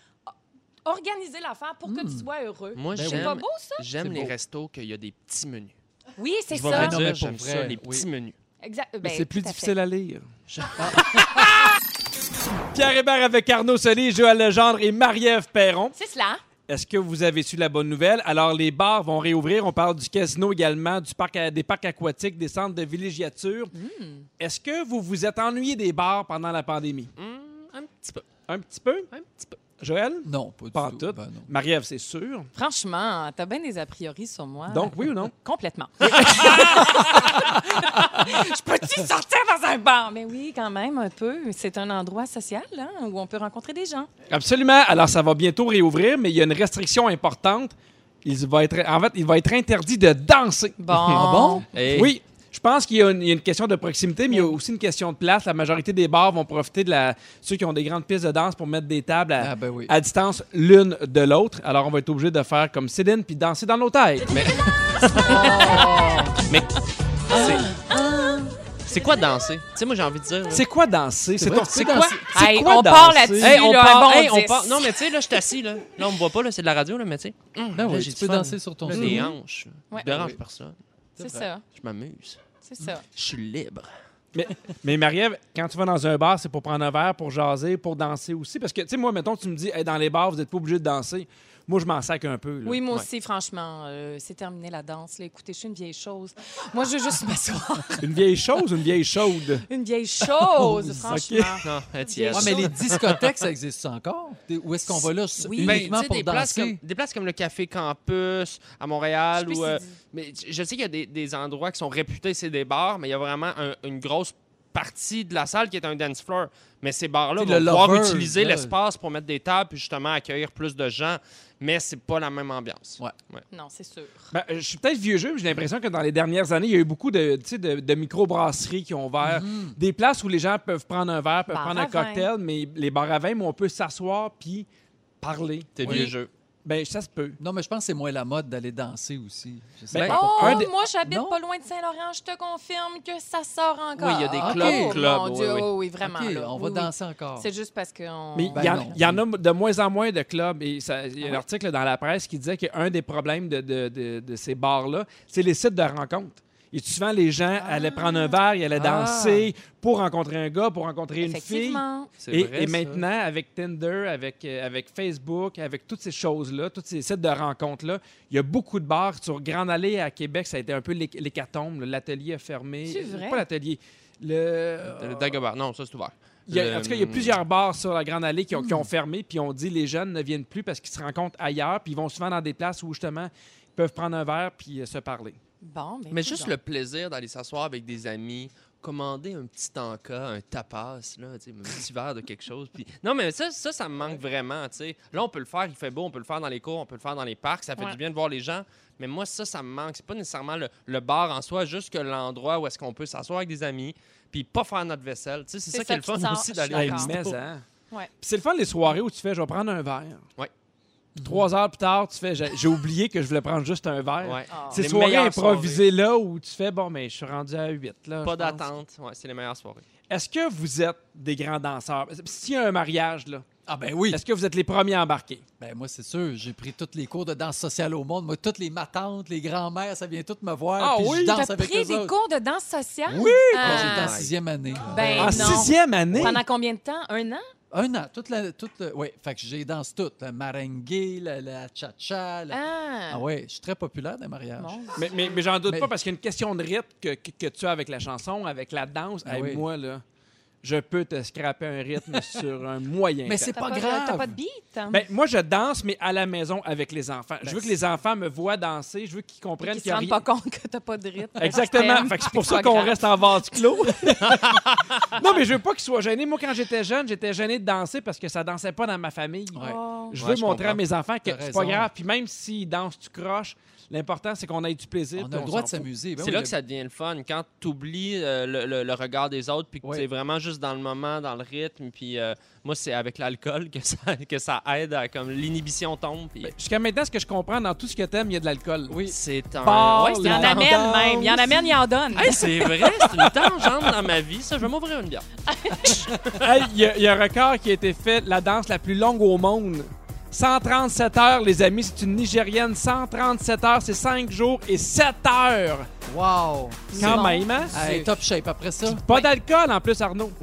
[SPEAKER 2] organiser l'affaire pour que tu sois heureux.
[SPEAKER 5] Moi,
[SPEAKER 3] Ben
[SPEAKER 5] j'aime
[SPEAKER 2] pas beau, ça?
[SPEAKER 5] j'aime les
[SPEAKER 3] beau.
[SPEAKER 5] restos qu'il y a des petits menus.
[SPEAKER 2] Oui, c'est ça.
[SPEAKER 3] non,
[SPEAKER 5] j'aime ça, les
[SPEAKER 3] oui.
[SPEAKER 5] petits menus.
[SPEAKER 2] Exact.
[SPEAKER 1] Mais
[SPEAKER 2] ben,
[SPEAKER 1] c'est plus difficile à lire. (laughs) (laughs) Pierre Hébert avec Arnaud Soli, Joël Legendre et Marie-Ève Perron.
[SPEAKER 2] C'est cela.
[SPEAKER 1] Est-ce que vous avez su la bonne nouvelle? Alors, les bars vont réouvrir. On parle du casino également, du parc à- des parcs aquatiques, des centres de villégiature. Est-ce que vous vous êtes ennuyé des bars pendant la pandémie?
[SPEAKER 5] Hum, un petit peu.
[SPEAKER 1] Un petit peu?
[SPEAKER 5] Un petit peu.
[SPEAKER 1] Joël?
[SPEAKER 3] Non, pas du
[SPEAKER 1] Pas en
[SPEAKER 3] tout.
[SPEAKER 1] tout.
[SPEAKER 3] Ben non.
[SPEAKER 1] Marie-Ève, c'est sûr.
[SPEAKER 2] Franchement, t'as bien des a priori sur moi.
[SPEAKER 1] Donc, oui ou non?
[SPEAKER 2] Complètement. (laughs) je peux-tu sortir dans un bar? Mais oui, quand même, un peu. C'est un endroit social hein, où on peut rencontrer des gens.
[SPEAKER 1] Absolument. Alors, ça va bientôt réouvrir, mais il y a une restriction importante. Il va être, en fait, il va être interdit de danser.
[SPEAKER 2] Bon.
[SPEAKER 3] Ah bon?
[SPEAKER 5] Hey,
[SPEAKER 1] Oui. Je pense qu'il y, a une- il y a une question de proximité, mais il y a aussi une question de place. La majorité des bars vont profiter de la, ceux qui ont des grandes pistes de danse pour mettre des tables à,
[SPEAKER 3] Ah, ben oui.
[SPEAKER 1] à distance l'une de l'autre. Alors, on va être obligé de faire comme Céline puis danser dans nos têtes. (laughs)
[SPEAKER 5] Mais c'est... C'est quoi danser? Tu sais, moi, j'ai envie de dire...
[SPEAKER 1] C'est quoi danser? C'est quoi,
[SPEAKER 3] danser.
[SPEAKER 1] c'est
[SPEAKER 2] Hey,
[SPEAKER 1] quoi
[SPEAKER 2] on
[SPEAKER 1] danser?
[SPEAKER 2] part là-dessus.
[SPEAKER 5] Hey, on part. Non, mais tu sais, là, je suis assis, là. Là, on me voit pas, là, c'est de la radio, là, mais tu sais. hum,
[SPEAKER 3] Ben tu peux
[SPEAKER 5] fun.
[SPEAKER 3] danser sur ton genou.
[SPEAKER 5] les hanches.
[SPEAKER 2] Ouais.
[SPEAKER 5] Je dérange
[SPEAKER 3] Oui.
[SPEAKER 5] personne.
[SPEAKER 2] C'est ça.
[SPEAKER 5] Je m'amuse.
[SPEAKER 2] C'est ça.
[SPEAKER 5] Je suis libre.
[SPEAKER 1] Mais, mais Marie-Ève, quand tu vas dans un bar, c'est pour prendre un verre, pour jaser, pour danser aussi. Parce que, tu sais, moi, mettons, tu me dis, Hey, dans les bars, vous n'êtes pas obligé de danser. Moi, je m'en sac un peu. là.
[SPEAKER 2] Oui, moi
[SPEAKER 1] Ouais.
[SPEAKER 2] aussi, franchement, euh, c'est terminé la danse. Là. Écoutez, je suis une vieille chose. Moi, je veux juste (laughs) m'asseoir.
[SPEAKER 1] Une vieille chose ou une vieille chaude?
[SPEAKER 2] Une vieille chose, (laughs) franchement.
[SPEAKER 5] Non, elle tiède.
[SPEAKER 3] Ouais, mais les discothèques, ça existe encore? Où est-ce qu'on va là
[SPEAKER 2] Oui.
[SPEAKER 5] Ben,
[SPEAKER 3] uniquement
[SPEAKER 5] sais,
[SPEAKER 3] pour
[SPEAKER 5] des, places
[SPEAKER 3] danser?
[SPEAKER 5] comme, des places comme le Café Campus à Montréal.
[SPEAKER 2] Je plus
[SPEAKER 5] euh, mais je sais qu'il y a des, des endroits qui sont réputés, c'est des bars, mais il y a vraiment un- une grosse partie de la salle qui est un dance floor. Mais ces bars-là vont
[SPEAKER 3] le
[SPEAKER 5] pouvoir
[SPEAKER 3] lover,
[SPEAKER 5] utiliser l'espace pour mettre des tables puis justement accueillir plus de gens, mais c'est pas la même ambiance.
[SPEAKER 3] Ouais.
[SPEAKER 2] Non, c'est sûr.
[SPEAKER 1] Ben, euh, je suis peut-être vieux jeu, mais j'ai l'impression que dans les dernières années, il y a eu beaucoup de, tu sais, de, de micro-brasseries qui ont ouvert.
[SPEAKER 3] Mhm.
[SPEAKER 1] Des places où les gens peuvent prendre un verre, peuvent
[SPEAKER 2] Bar
[SPEAKER 1] prendre un cocktail, mais les bars à vin, mais on peut s'asseoir puis parler.
[SPEAKER 5] T'es
[SPEAKER 3] Oui.
[SPEAKER 5] vieux jeu.
[SPEAKER 1] Ben, ça se peut.
[SPEAKER 3] Non, mais je pense que c'est moins la mode d'aller danser aussi. Je sais
[SPEAKER 1] Ben,
[SPEAKER 3] pas
[SPEAKER 2] Oh,
[SPEAKER 3] pourquoi.
[SPEAKER 2] moi, j'habite
[SPEAKER 3] Non?
[SPEAKER 2] pas loin de Saint-Laurent. Je te confirme que ça sort encore.
[SPEAKER 5] Oui, il y a des
[SPEAKER 3] Ah,
[SPEAKER 5] clubs, clubs.
[SPEAKER 2] Mon
[SPEAKER 5] oui,
[SPEAKER 2] Dieu,
[SPEAKER 5] oui.
[SPEAKER 2] oui, oui, vraiment.
[SPEAKER 3] OK,
[SPEAKER 2] là.
[SPEAKER 3] on va
[SPEAKER 2] Oui, oui.
[SPEAKER 3] danser encore.
[SPEAKER 2] C'est juste parce qu'on...
[SPEAKER 1] Mais il
[SPEAKER 3] Ben
[SPEAKER 1] y, en-
[SPEAKER 3] non.
[SPEAKER 1] il y en a de moins en moins de clubs. Et ça- il y a un article dans la presse qui disait qu'un des problèmes de, de- de- de ces bars-là, c'est les sites de rencontres. Et souvent, les gens allaient prendre un verre, ils allaient
[SPEAKER 3] Ah.
[SPEAKER 1] danser pour rencontrer un gars, pour rencontrer une fille.
[SPEAKER 2] Effectivement.
[SPEAKER 5] C'est
[SPEAKER 1] Et,
[SPEAKER 5] vrai,
[SPEAKER 1] et maintenant, avec Tinder, avec, euh, avec Facebook, avec toutes ces choses-là, tous ces sites de rencontres-là, il y a beaucoup de bars. Sur Grande Allée à Québec, ça a été un peu l'hé- l'hécatombe. L'atelier a fermé.
[SPEAKER 2] C'est
[SPEAKER 1] Euh,
[SPEAKER 2] vrai?
[SPEAKER 1] Pas l'atelier. Le...
[SPEAKER 5] Le Dagobah. Non, ça, c'est ouvert.
[SPEAKER 1] Il y a-
[SPEAKER 5] Le-
[SPEAKER 1] en tout cas, il y a plusieurs bars sur la Grande Allée qui ont, qui ont fermé, puis on dit les jeunes ne viennent plus parce qu'ils se rencontrent ailleurs, puis ils vont souvent dans des places où justement ils peuvent prendre un verre puis euh, se parler.
[SPEAKER 2] Bon, mais,
[SPEAKER 5] Mais
[SPEAKER 2] écoute
[SPEAKER 5] juste
[SPEAKER 2] donc.
[SPEAKER 5] le plaisir d'aller s'asseoir avec des amis, commander un petit tanka, un tapas, là, un petit verre de quelque chose. Puis... Non, mais ça, ça, ça me manque vraiment. tu sais. Là, on peut le faire, il fait beau, on peut le faire dans les cours, on peut le faire dans les parcs, ça fait
[SPEAKER 2] Ouais.
[SPEAKER 5] du bien de voir les gens. Mais moi, ça, ça me manque. C'est pas nécessairement le, le bar en soi, juste que l'endroit où est-ce qu'on peut s'asseoir avec des amis, puis pas faire notre vaisselle. Tu sais, c'est
[SPEAKER 2] C'est
[SPEAKER 5] ça qui
[SPEAKER 2] ça
[SPEAKER 5] est le fun aussi d'aller.
[SPEAKER 1] Mais, hein? C'est le fun les soirées où tu fais je vais prendre un verre.
[SPEAKER 5] Ouais.
[SPEAKER 1] Puis Trois heures plus tard, tu fais j'ai oublié que je voulais prendre juste un verre.
[SPEAKER 5] Ouais.
[SPEAKER 2] Ah.
[SPEAKER 1] Ces
[SPEAKER 5] Les
[SPEAKER 1] soirées improvisées là où tu fais bon, mais je suis rendu à 8. Là,
[SPEAKER 5] Pas d'attente. Ouais, c'est les meilleures soirées.
[SPEAKER 1] Est-ce que vous êtes des grands danseurs? S'il y a un mariage, là,
[SPEAKER 3] Ah ben oui.
[SPEAKER 1] est-ce que vous êtes les premiers embarqués?
[SPEAKER 3] Ben moi, c'est sûr. J'ai pris tous les cours de danse sociale au monde. Moi, toutes les matantes, les grands-mères, ça vient toutes me voir.
[SPEAKER 1] Ah
[SPEAKER 3] puis
[SPEAKER 1] oui?
[SPEAKER 3] je danse avec
[SPEAKER 2] pris
[SPEAKER 3] eux
[SPEAKER 2] des
[SPEAKER 3] autres.
[SPEAKER 2] cours de danse sociale?
[SPEAKER 1] Oui!
[SPEAKER 3] Ah, J'étais en sixième année.
[SPEAKER 2] Ben
[SPEAKER 1] en
[SPEAKER 2] non.
[SPEAKER 1] sixième année?
[SPEAKER 2] Pendant combien de temps? Un an?
[SPEAKER 3] Un an. Toute la, toute, oui, fait que j'ai danse toutes. Le merengue, la, la cha-cha. la-
[SPEAKER 2] Ah.
[SPEAKER 3] Ah ouais, je suis très populaire dans les mariages.
[SPEAKER 2] Bon.
[SPEAKER 1] Mais, mais, mais j'en doute
[SPEAKER 3] Mais-
[SPEAKER 1] pas parce qu'il y a une question de rythme que, que, que tu as avec la chanson, avec la danse.
[SPEAKER 3] Ah
[SPEAKER 1] Hey,
[SPEAKER 3] oui.
[SPEAKER 1] Moi, là, je peux te scraper un rythme (laughs) sur un moyen.
[SPEAKER 3] Mais c'est pas
[SPEAKER 2] de-
[SPEAKER 3] grave.
[SPEAKER 2] T'as pas de beat?
[SPEAKER 1] Ben, moi, je danse, mais à la maison avec les enfants. je
[SPEAKER 3] Ben,
[SPEAKER 1] veux que les enfants me voient danser. Je veux qu'ils comprennent
[SPEAKER 2] Ils
[SPEAKER 1] qu'il
[SPEAKER 2] se
[SPEAKER 1] y a
[SPEAKER 2] rendent
[SPEAKER 1] rien...
[SPEAKER 2] pas compte que t'as pas de rythme.
[SPEAKER 1] Exactement.
[SPEAKER 2] T'aimes,
[SPEAKER 1] Fait que c'est pour ça
[SPEAKER 2] pas
[SPEAKER 1] qu'on reste en vase clos. (laughs) non, mais je veux pas qu'ils soient gênés. Moi, quand j'étais jeune, j'étais gêné de danser parce que ça dansait pas dans ma famille.
[SPEAKER 3] Ouais.
[SPEAKER 2] Oh.
[SPEAKER 1] Je
[SPEAKER 5] Ouais,
[SPEAKER 1] veux
[SPEAKER 5] je
[SPEAKER 1] montrer à mes enfants que c'est pas grave. Puis même s'ils dansent, tu croches, l'important, c'est qu'on ait du plaisir.
[SPEAKER 3] On a le droit de s'amuser. Ben
[SPEAKER 5] c'est
[SPEAKER 3] oui,
[SPEAKER 5] là
[SPEAKER 3] le-
[SPEAKER 5] que ça devient le fun. Quand tu oublies le, le- le regard des autres, puis que
[SPEAKER 3] Ouais.
[SPEAKER 5] tu es vraiment juste dans le moment, dans le rythme. Puis euh, moi, c'est avec l'alcool que ça, (laughs) que ça aide à comme l'inhibition tombe. Puis
[SPEAKER 1] Jusqu'à maintenant, ce que je comprends, dans tout ce que t'aimes, il y a de l'alcool.
[SPEAKER 3] Oui.
[SPEAKER 5] c'est un. Ouais, c'est
[SPEAKER 2] Il y en amène même. Il y en amène, il en donne.
[SPEAKER 5] Hey, c'est vrai, c'est une tangente dans ma vie. Ça, je vais m'ouvrir une bière.
[SPEAKER 1] Hey, Il y, a- il y a un record qui a été fait, la danse la plus longue au monde. 137 heures, les amis, c'est une Nigérienne. 137 heures, c'est 5 jours et 7 heures.
[SPEAKER 3] Wow!
[SPEAKER 1] Quand même, hein?
[SPEAKER 3] Hey, top shape après ça.
[SPEAKER 1] Pas d'alcool en plus, Arnaud. (laughs)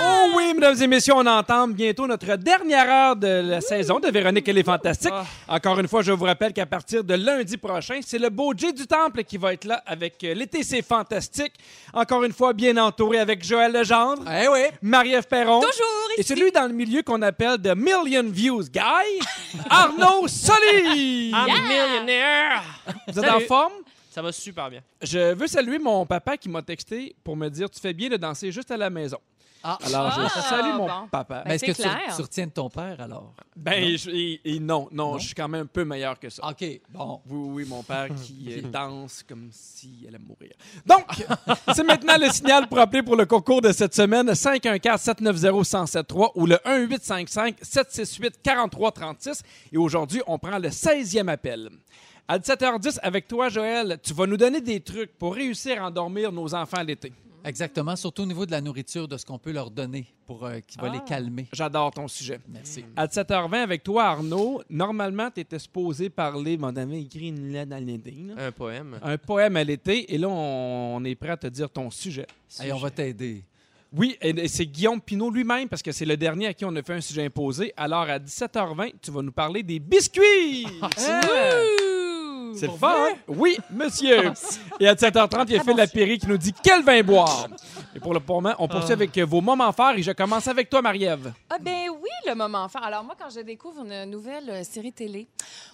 [SPEAKER 1] Oh oui, mesdames et messieurs, on entame bientôt notre dernière heure de la saison de Véronique Elle est fantastique. Encore une fois, je vous rappelle qu'à partir de lundi prochain, c'est le beau Jay du Temple qui va être là avec euh, l'été c'est fantastique. Encore une fois, bien entouré avec Joël Legendre,
[SPEAKER 3] Eh oui!
[SPEAKER 1] Marie-Ève Perron.
[SPEAKER 2] Toujours
[SPEAKER 1] Et
[SPEAKER 2] ici.
[SPEAKER 1] celui dans le milieu qu'on appelle The Million Views Guy, Arnaud Soli. (laughs)
[SPEAKER 5] I'm a millionaire!
[SPEAKER 1] Vous êtes en
[SPEAKER 5] Salut.
[SPEAKER 1] forme?
[SPEAKER 5] Ça va super bien.
[SPEAKER 1] Je veux saluer mon papa qui m'a texté pour me dire Tu fais bien de danser juste à la maison.
[SPEAKER 3] Ah,
[SPEAKER 1] Alors, je
[SPEAKER 2] Ah,
[SPEAKER 1] salue mon
[SPEAKER 2] bon.
[SPEAKER 1] papa.
[SPEAKER 2] Ben,
[SPEAKER 3] mais est-ce que tu,
[SPEAKER 2] clair.
[SPEAKER 3] tu retiens de ton père alors?
[SPEAKER 1] Ben, je- et, et non, non,
[SPEAKER 3] Non?
[SPEAKER 1] je suis quand même un peu meilleur que ça.
[SPEAKER 3] OK, bon.
[SPEAKER 1] Oui, oui, mon père qui (laughs) danse comme s'il allait mourir. Donc, (laughs) c'est maintenant le signal pour appeler pour le concours de cette semaine 514-790-1073 ou le 1855-768-4336. Et aujourd'hui, on prend le 16e appel. À 17h10, avec toi, Joël, tu vas nous donner des trucs pour réussir à endormir nos enfants l'été.
[SPEAKER 3] Exactement, surtout au niveau de la nourriture, de ce qu'on peut leur donner pour euh, qui va
[SPEAKER 2] Ah.
[SPEAKER 3] les calmer.
[SPEAKER 1] J'adore ton sujet.
[SPEAKER 3] Merci.
[SPEAKER 1] À 17h20, avec toi, Arnaud, normalement, tu étais supposé parler, mon ami écrit une lettre dans l'été.
[SPEAKER 5] Un poème.
[SPEAKER 1] un poème à l'été, et là, on, on est prêt à te dire ton sujet.
[SPEAKER 3] On va t'aider.
[SPEAKER 1] Oui, et, c'est Guillaume Pinot lui-même, parce que c'est le dernier à qui on a fait un sujet imposé. Alors, à 17h20, tu vas nous parler des biscuits! (laughs)
[SPEAKER 2] Ouh.
[SPEAKER 1] C'est le fun, hein? Oui, monsieur! (laughs) Et à 17h30, il y a Phil Lapéry qui nous dit quel vin boire? Et pour le moment, on poursuit avec euh, vos moments forts, et je commence avec toi, Marie-Ève.
[SPEAKER 2] Ah ben oui, le moment fort. Alors moi, quand je découvre une nouvelle euh, série télé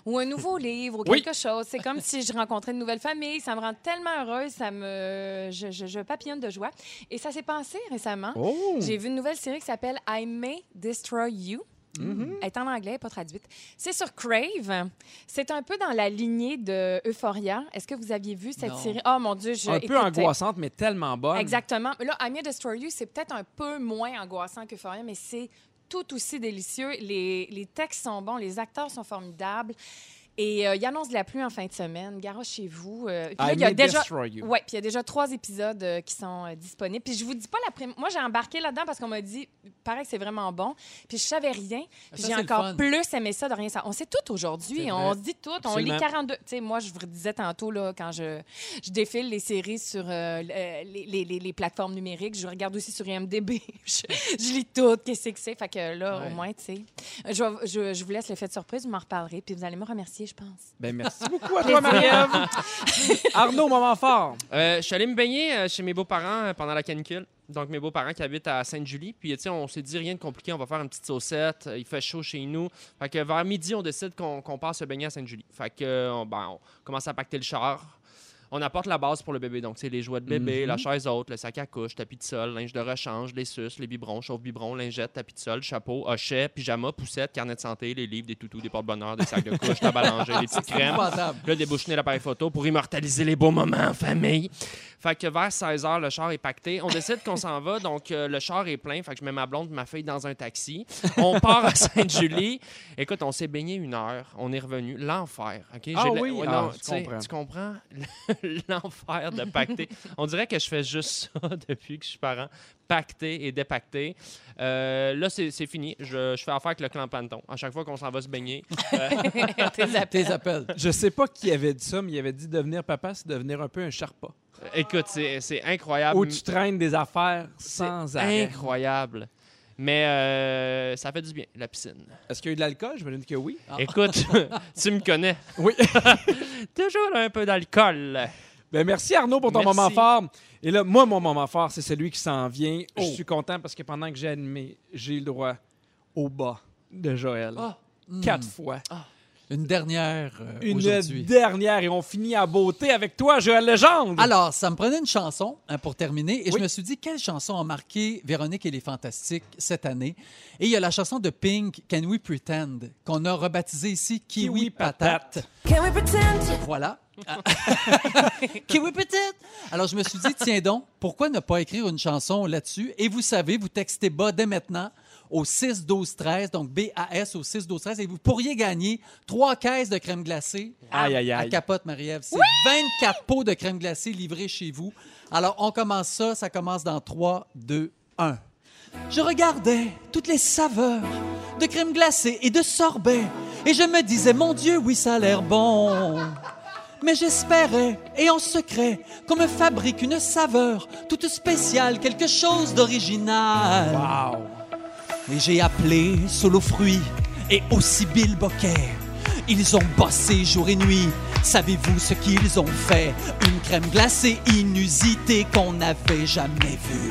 [SPEAKER 2] ou un nouveau (laughs) livre ou
[SPEAKER 1] Oui.
[SPEAKER 2] quelque chose, c'est comme si je rencontrais une nouvelle famille. Ça me rend tellement heureuse, ça me, je, je, je papillonne de joie. Et ça s'est passé récemment.
[SPEAKER 1] Oh!
[SPEAKER 2] J'ai vu une nouvelle série qui s'appelle I May Destroy You.
[SPEAKER 1] Mm-hmm.
[SPEAKER 2] Elle est en anglais, pas traduite. C'est sur Crave. C'est un peu dans la lignée de Euphoria. Est-ce que vous aviez vu cette
[SPEAKER 3] Non.
[SPEAKER 2] série? Oh mon Dieu, je
[SPEAKER 1] Un peu angoissante, mais tellement bonne.
[SPEAKER 2] Exactement. Là, I May Destroy You, c'est peut-être un peu moins angoissant que Euphoria, mais c'est tout aussi délicieux. Les, les textes sont bons, les acteurs sont formidables. Et euh, il annonce de la pluie en fin de semaine. Garochez-vous. Euh, puis là,
[SPEAKER 1] I
[SPEAKER 2] il y a déjà. Ouais, puis il y a déjà trois épisodes euh, qui sont euh, disponibles. Puis je vous dis pas la prime. Moi, j'ai embarqué là-dedans parce qu'on m'a dit, pareil que c'est vraiment bon. Puis je savais rien. Puis
[SPEAKER 3] Ça,
[SPEAKER 2] j'ai encore plus aimé ça de rien savoir. On sait tout aujourd'hui. On se dit tout. On lit 42. Tu sais, moi, je vous disais tantôt, là, quand je, je défile les séries sur euh, les, les- les- les plateformes numériques, je regarde aussi sur IMDb. (laughs) je, je lis tout. Qu'est-ce que c'est? Fait que là,
[SPEAKER 3] Ouais.
[SPEAKER 2] au moins, tu sais. Je, je, je vous laisse l'effet de surprise. Vous m'en reparlerez. Puis vous allez me remercier, je pense.
[SPEAKER 1] Ben, merci (laughs) beaucoup à toi, Marie-Ève. (laughs) Arnaud, moment fort.
[SPEAKER 5] Euh, je suis allé me baigner euh, chez mes beaux-parents euh, pendant la canicule. Donc, mes beaux-parents qui habitent à Sainte-Julie. Puis, tu sais, on s'est dit rien de compliqué, on va faire une petite saucette. Il fait chaud chez nous. Fait que vers midi, on décide qu'on qu'on part se baigner à Sainte-Julie. Fait que, on, ben, on commence à pacter le char. On apporte la base pour le bébé. Donc, c'est les jouets de bébé, la chaise haute, le sac à couche, tapis de sol, linge de rechange, les suces, les biberons, chauffe-biberon, lingette, tapis de sol, chapeau, hochet, pyjama, poussette, carnet de santé, les livres, des toutous, des porte-bonheur, des sacs de couche, table à langer, les petites (laughs) crèmes. Là, débouchonner l'appareil photo pour immortaliser les beaux moments en famille. Fait que vers 16 h, le char est pacté. On décide qu'on s'en va, donc euh, le char est plein. Fait que je mets ma blonde ma fille dans un taxi. On part à (laughs) Sainte-Julie. Écoute, on s'est baigné une heure. On est revenu. L'enfer. OK?
[SPEAKER 1] Ah
[SPEAKER 5] de la-
[SPEAKER 1] oui?
[SPEAKER 5] Ouais,
[SPEAKER 1] Ah,
[SPEAKER 5] non,
[SPEAKER 1] je
[SPEAKER 5] tu sais,
[SPEAKER 1] comprends.
[SPEAKER 5] Tu comprends? (laughs) L'enfer de pacter. On dirait que je fais juste ça (laughs) depuis que je suis parent. Pacter et dépacter. Euh, là, c'est c'est fini. Je, je fais affaire avec le clan Panton. À chaque fois qu'on s'en va se baigner. euh, (laughs)
[SPEAKER 2] Tes appels.
[SPEAKER 3] Appels.
[SPEAKER 1] Je sais pas qui avait dit ça, mais il avait dit devenir papa, c'est devenir un peu un charpa.
[SPEAKER 5] écoute, c'est c'est incroyable.
[SPEAKER 1] Où tu traînes des affaires sans arrêt.
[SPEAKER 5] incroyable. Mais euh, ça fait du bien, la piscine.
[SPEAKER 1] Est-ce qu'il y a eu de l'alcool? Je me dis que oui.
[SPEAKER 5] Écoute, (laughs) tu me connais.
[SPEAKER 1] Oui. (laughs)
[SPEAKER 5] Toujours un peu d'alcool.
[SPEAKER 1] Ben, merci Arnaud pour ton
[SPEAKER 5] Merci.
[SPEAKER 1] moment fort. Et là, moi, mon moment fort, c'est celui qui s'en vient. Je suis content parce que pendant que j'ai animé, j'ai le droit au bas de Joël.
[SPEAKER 3] Ah.
[SPEAKER 1] Quatre fois.
[SPEAKER 3] Une dernière euh,
[SPEAKER 1] Une dernière et on finit à beauté avec toi, Joël Legendre.
[SPEAKER 3] Alors, ça me prenait une chanson hein, pour terminer et
[SPEAKER 1] Oui.
[SPEAKER 3] je me suis dit quelle chanson a marqué Véronique et les Fantastiques cette année? Et il y a la chanson de Pink, Can We Pretend, qu'on a rebaptisée ici Kiwi,
[SPEAKER 1] Kiwi
[SPEAKER 3] Patate.
[SPEAKER 1] Patate.
[SPEAKER 3] Voilà. (laughs) Kiwi Patate. Alors, je me suis dit, tiens donc, pourquoi ne pas écrire une chanson là-dessus? Et vous savez, vous textez bas dès maintenant au 6 12 13 donc BAS au 6 12 13 et vous pourriez gagner trois caisses de crème glacée
[SPEAKER 1] Aïe, aïe,
[SPEAKER 3] à
[SPEAKER 1] aïe.
[SPEAKER 3] capote, Marie-Ève. C'est 24 pots de crème glacée livrés chez vous. Alors, on commence ça. Ça commence dans 3, 2, 1. Je regardais toutes les saveurs de crème glacée et de sorbet. Et je me disais, mon Dieu, oui, ça a l'air bon. Mais j'espérais, et en secret, qu'on me fabrique une saveur toute spéciale, quelque chose d'original.
[SPEAKER 1] Wow.
[SPEAKER 3] Et j'ai appelé Solo Fruits et aussi Bill Boquet. Ils ont bossé jour et nuit. Savez-vous ce qu'ils ont fait? Une crème glacée inusitée qu'on n'avait jamais vue.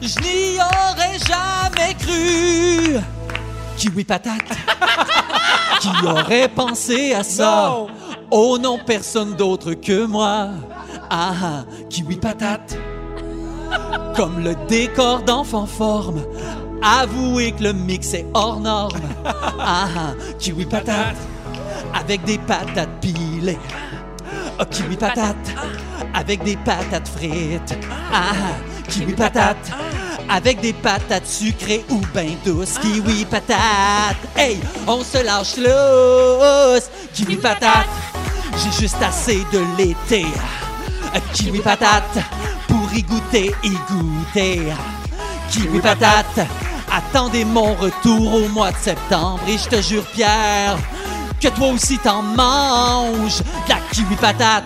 [SPEAKER 3] Je n'y aurais jamais cru. Kiwi patate. (laughs) Qui aurait pensé à ça? Oh non, personne d'autre que moi. Ah, ah, kiwi patate. Comme le décor d'enfant forme. Avouez que le mix est hors norme. (laughs) Ah, ah, kiwi patate. Avec des patates pilées. Oh, kiwi patate. Avec des patates frites. Ah, ah, kiwi patate. Avec des patates sucrées ou ben douces. Kiwi patate. Hey, on se lâche lousse. Kiwi patate. J'ai juste assez de l'été. Euh, Kiwi patate. Pour y goûter, y goûter. Kiwi patate. Attendez mon retour au mois de septembre et je te jure, Pierre, que toi aussi t'en manges de la kiwi patate.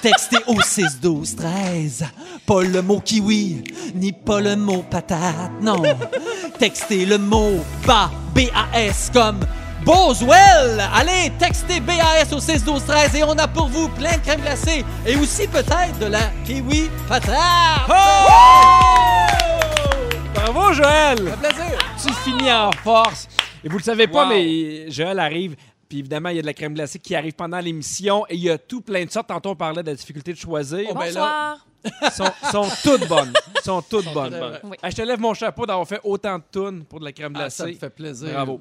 [SPEAKER 3] Textez au 6 12 13. Pas le mot kiwi, ni pas le mot patate, non. Textez le mot bas, B-A-S comme Boswell. Allez, textez BAS au 6 12 13 et on a pour vous plein de crème glacée et aussi peut-être de la kiwi patate.
[SPEAKER 1] Bravo, Joël.
[SPEAKER 3] Ça fait plaisir.
[SPEAKER 1] Tu finis en force. Et vous le savez pas,
[SPEAKER 5] Wow.
[SPEAKER 1] mais Joël arrive. Puis évidemment, il y a de la crème glacée qui arrive pendant l'émission. Et il y a tout plein de sortes. Tantôt, on parlait de la difficulté de choisir.
[SPEAKER 3] Oh, ben là.
[SPEAKER 2] Bonsoir.
[SPEAKER 1] sont, sont toutes bonnes. sont toutes bonnes. Ah, je te lève mon chapeau d'avoir fait autant de tunes pour de la crème
[SPEAKER 3] Ah, ça me
[SPEAKER 1] glacée.
[SPEAKER 3] fait plaisir.
[SPEAKER 1] Bravo.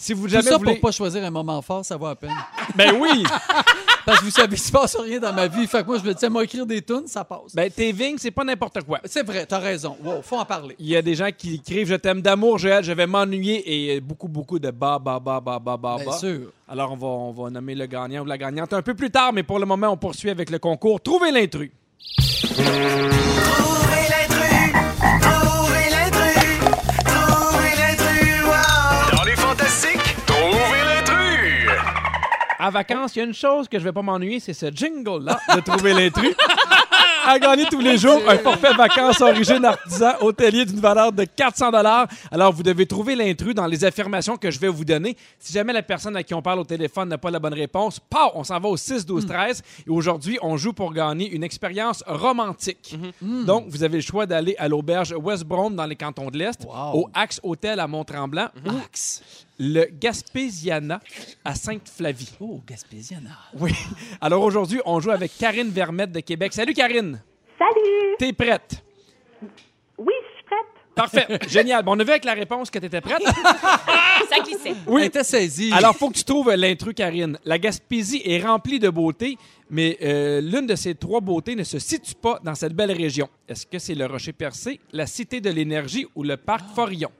[SPEAKER 1] Si vous
[SPEAKER 3] Tout
[SPEAKER 1] jamais
[SPEAKER 3] ça
[SPEAKER 1] voulez...
[SPEAKER 3] pour pas choisir un moment fort, ça va à peine. (laughs)
[SPEAKER 1] Ben oui! (laughs)
[SPEAKER 3] Parce que vous savez, il se passe rien dans ma vie. Fait que moi, je me dis, moi, écrire des tunes, ça passe.
[SPEAKER 1] ben, tes vignes, c'est pas n'importe quoi.
[SPEAKER 3] C'est vrai, t'as raison. Wow, faut en parler.
[SPEAKER 1] Il y a des gens qui écrivent Je t'aime d'amour, Joël, je vais m'ennuyer et beaucoup, beaucoup de bas, bas, bas, bas, bas, bas,
[SPEAKER 3] Bien sûr.
[SPEAKER 1] Alors, on va, on va nommer le gagnant ou la gagnante un peu plus tard, mais pour le moment, on poursuit avec le concours Trouvez l'intrus. À vacances, il y a une chose que je vais pas m'ennuyer, c'est ce jingle-là de Trouver l'intrus. (laughs) À gagner tous les jours un forfait vacances origine artisan hôtelier d'une valeur de 400 Alors, vous devez trouver l'intrus dans les affirmations que je vais vous donner. Si jamais la personne à qui on parle au téléphone n'a pas la bonne réponse, pow, on s'en va au 6, 12, 13. Et aujourd'hui, on joue pour gagner une expérience romantique. Donc, vous avez le choix d'aller à l'auberge West Brom dans les cantons de l'Est,
[SPEAKER 3] Wow.
[SPEAKER 1] au Axe Hôtel à Mont-Tremblant ou le Gaspésiana à Sainte-Flavie.
[SPEAKER 3] Oh, Gaspésiana.
[SPEAKER 1] Oui. Alors aujourd'hui, on joue avec Karine Vermette de Québec. Salut Karine.
[SPEAKER 7] Salut!
[SPEAKER 1] T'es prête?
[SPEAKER 7] Oui, je suis prête.
[SPEAKER 1] Parfait. (laughs) Génial. Bon, on a vu avec la réponse que t'étais prête. (laughs)
[SPEAKER 2] Ça glissait.
[SPEAKER 1] Oui.
[SPEAKER 3] Elle était saisie.
[SPEAKER 1] Alors, faut que tu trouves l'intrus, Karine. La Gaspésie est remplie de beauté, mais euh, l'une de ces trois beautés ne se situe pas dans cette belle région. Est-ce que c'est le Rocher Percé, la Cité de l'Énergie ou le Parc Forillon?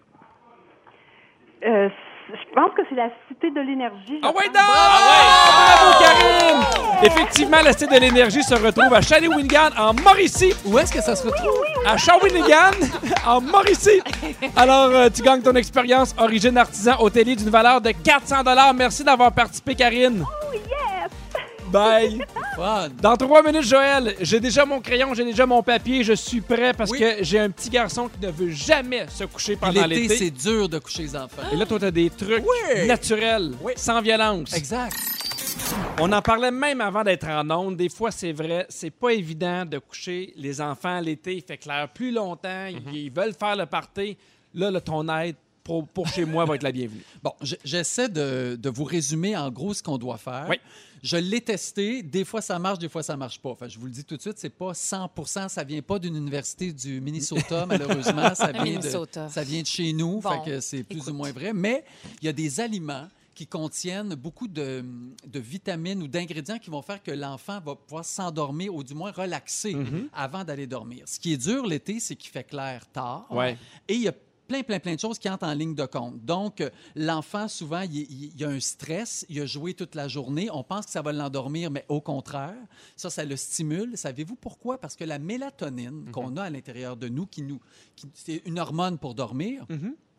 [SPEAKER 7] Euh, je pense que c'est la Cité de l'énergie.
[SPEAKER 1] Ah ouais, non! Bravo, Karine! Effectivement, la Cité de l'Énergie se retrouve à Shawinigan, en Mauricie.
[SPEAKER 3] Où est-ce que ça se retrouve?
[SPEAKER 1] à Shawinigan, (laughs) en Mauricie. Alors, euh, tu gagnes ton expérience origine artisan hôtelier d'une valeur de 400 Merci d'avoir participé, Karine. Bye. Dans trois minutes, Joël, j'ai déjà mon crayon, j'ai déjà mon papier, je suis prêt parce
[SPEAKER 3] Oui.
[SPEAKER 1] que j'ai un petit garçon qui ne veut jamais se coucher pendant
[SPEAKER 3] L'été,
[SPEAKER 1] l'été.
[SPEAKER 3] c'est dur de coucher les enfants.
[SPEAKER 1] Et là, toi, t'as des trucs
[SPEAKER 3] Oui.
[SPEAKER 1] naturels,
[SPEAKER 3] Oui.
[SPEAKER 1] sans violence.
[SPEAKER 3] Exact.
[SPEAKER 1] On en parlait même avant d'être en onde. Des fois, c'est vrai, c'est pas évident de coucher les enfants l'été. Il fait clair plus longtemps. ils- Ils veulent faire le party. Là, là, ton aide pour, pour chez moi va être la bienvenue.
[SPEAKER 3] Bon, je- j'essaie de, de vous résumer en gros ce qu'on doit faire.
[SPEAKER 1] Oui.
[SPEAKER 3] Je l'ai testé. Des fois, ça marche, des fois, ça marche pas. Enfin, je vous le dis tout de suite, c'est pas 100 Ça vient pas d'une université du Minnesota, (laughs) malheureusement. Ça vient,
[SPEAKER 2] Minnesota.
[SPEAKER 3] De, ça vient de chez nous.
[SPEAKER 2] Bon,
[SPEAKER 3] fait que c'est plus
[SPEAKER 2] écoute.
[SPEAKER 3] ou moins vrai. Mais il y a des aliments qui contiennent beaucoup de, de vitamines ou d'ingrédients qui vont faire que l'enfant va pouvoir s'endormir ou du moins relaxer avant d'aller dormir. Ce qui est dur l'été, c'est qu'il fait clair tard.
[SPEAKER 1] Ouais.
[SPEAKER 3] Et il y a plein, plein, plein de choses qui entrent en ligne de compte. Donc, euh, l'enfant, souvent, il, il- il y a un stress, il a joué toute la journée, on pense que ça va l'endormir, mais au contraire, ça, ça le stimule. Savez-vous pourquoi? Parce que la mélatonine qu'on a à l'intérieur de nous, qui nous, qui- c'est une hormone pour dormir,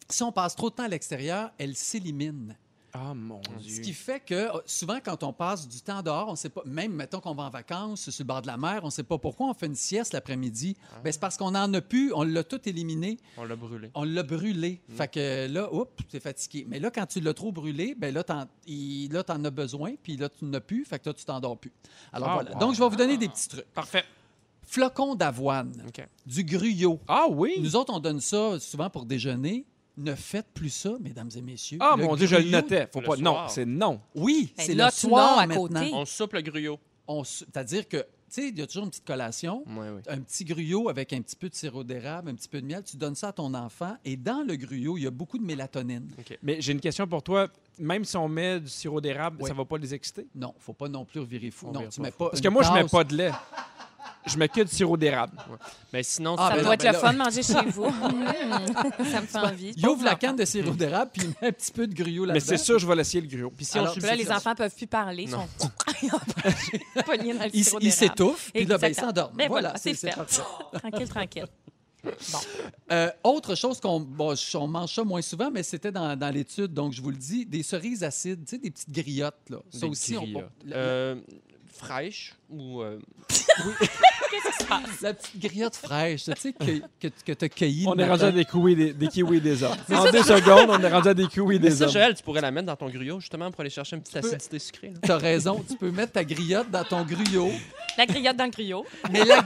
[SPEAKER 3] si on passe trop de temps à l'extérieur, elle s'élimine.
[SPEAKER 1] Ah, mon
[SPEAKER 3] Ce qui fait que euh, souvent, quand on passe du temps dehors, on sait pas, même mettons qu'on va en vacances sur le bord de la mer, on ne sait pas pourquoi on fait une sieste l'après-midi. Ben, c'est parce qu'on n'en a plus, on l'a tout éliminé.
[SPEAKER 5] On l'a brûlé.
[SPEAKER 3] On l'a brûlé. Fait que là, oups, t'es fatigué. Mais là, quand tu l'as trop brûlé, ben là, t'en, il- là, t'en as besoin, puis là, tu n'as plus, fait que là, tu t'endors plus. Alors
[SPEAKER 1] Ah,
[SPEAKER 3] voilà.
[SPEAKER 1] wow.
[SPEAKER 3] Donc, je vais vous donner des petits trucs.
[SPEAKER 1] Parfait.
[SPEAKER 3] Flocons d'avoine, du gruyot.
[SPEAKER 1] Ah oui?
[SPEAKER 3] Nous autres, on donne ça souvent pour déjeuner. Ne faites plus ça, mesdames et messieurs.
[SPEAKER 1] Ah, mon Dieu, je le notais. Faut
[SPEAKER 5] Le
[SPEAKER 1] pas... Non,
[SPEAKER 5] soir.
[SPEAKER 1] c'est non.
[SPEAKER 3] Oui,
[SPEAKER 2] Ben,
[SPEAKER 3] c'est le soir
[SPEAKER 2] à
[SPEAKER 3] maintenant.
[SPEAKER 2] côté.
[SPEAKER 5] On soupe le gruyot.
[SPEAKER 3] On C'est-à-dire que, tu sais, il y a toujours une petite collation.
[SPEAKER 5] Oui, oui.
[SPEAKER 3] un petit gruyot avec un petit peu de sirop d'érable, un petit peu de miel, tu donnes ça à ton enfant et dans le gruyot, il y a beaucoup de mélatonine.
[SPEAKER 1] Mais j'ai une question pour toi. Même si on met du sirop d'érable,
[SPEAKER 3] Oui.
[SPEAKER 1] ça va pas les exciter?
[SPEAKER 3] Non, faut pas non plus revirer fou.
[SPEAKER 1] On
[SPEAKER 3] non,
[SPEAKER 1] vire
[SPEAKER 3] tu
[SPEAKER 1] pas
[SPEAKER 3] mets
[SPEAKER 1] fou.
[SPEAKER 3] pas
[SPEAKER 1] Parce
[SPEAKER 3] une
[SPEAKER 1] que moi, je mets
[SPEAKER 3] tasse.
[SPEAKER 1] pas de lait. Je mets que du sirop d'érable.
[SPEAKER 5] Mais sinon,
[SPEAKER 3] Ah,
[SPEAKER 2] Ça
[SPEAKER 3] ben
[SPEAKER 2] doit
[SPEAKER 3] non,
[SPEAKER 2] être
[SPEAKER 3] ben
[SPEAKER 2] le
[SPEAKER 3] là-
[SPEAKER 2] fun de manger chez vous. (laughs) Ça me fait envie.
[SPEAKER 3] Il ouvre la canne de sirop d'érable puis il met un petit peu de gruyot là-dedans.
[SPEAKER 1] Mais c'est sûr, je vais l'essayer le gruyot.
[SPEAKER 5] Puis si on
[SPEAKER 3] Alors,
[SPEAKER 2] là, les enfants peuvent plus parler. Ils sont (laughs) (laughs) pognés dans le
[SPEAKER 3] Il,
[SPEAKER 2] sirop d'érable.
[SPEAKER 3] s'étouffe, puis là, ben, il
[SPEAKER 2] Exactement.
[SPEAKER 3] s'endort.
[SPEAKER 2] Ben
[SPEAKER 3] voilà,
[SPEAKER 2] c'est fait. Tranquille, tranquille.
[SPEAKER 3] Euh, autre chose qu'on bon, on mange ça moins souvent, mais c'était dans, dans l'étude, donc je vous le dis, des cerises acides, tu sais, des petites griottes. Là. Ça
[SPEAKER 5] Des
[SPEAKER 3] aussi, on,
[SPEAKER 5] griottes. Euh, fraîche ou. euh, (laughs)
[SPEAKER 2] Qu'est-ce qui se passe?
[SPEAKER 3] la petite griotte fraîche, tu sais, que, que, que tu as cueillie.
[SPEAKER 1] On
[SPEAKER 3] le
[SPEAKER 1] est rendu à des kiwis des, des kiwis des hommes. En deux secondes, on est rendu à des kiwis
[SPEAKER 5] Mais
[SPEAKER 1] des
[SPEAKER 5] ça,
[SPEAKER 1] hommes.
[SPEAKER 5] Joël, tu pourrais la mettre dans ton gruyot, justement, pour aller chercher une petite acidité sucrée. là.
[SPEAKER 3] T'as raison, tu peux mettre ta griotte dans ton gruyot.
[SPEAKER 2] La griotte dans le gruyot.
[SPEAKER 3] Mais la,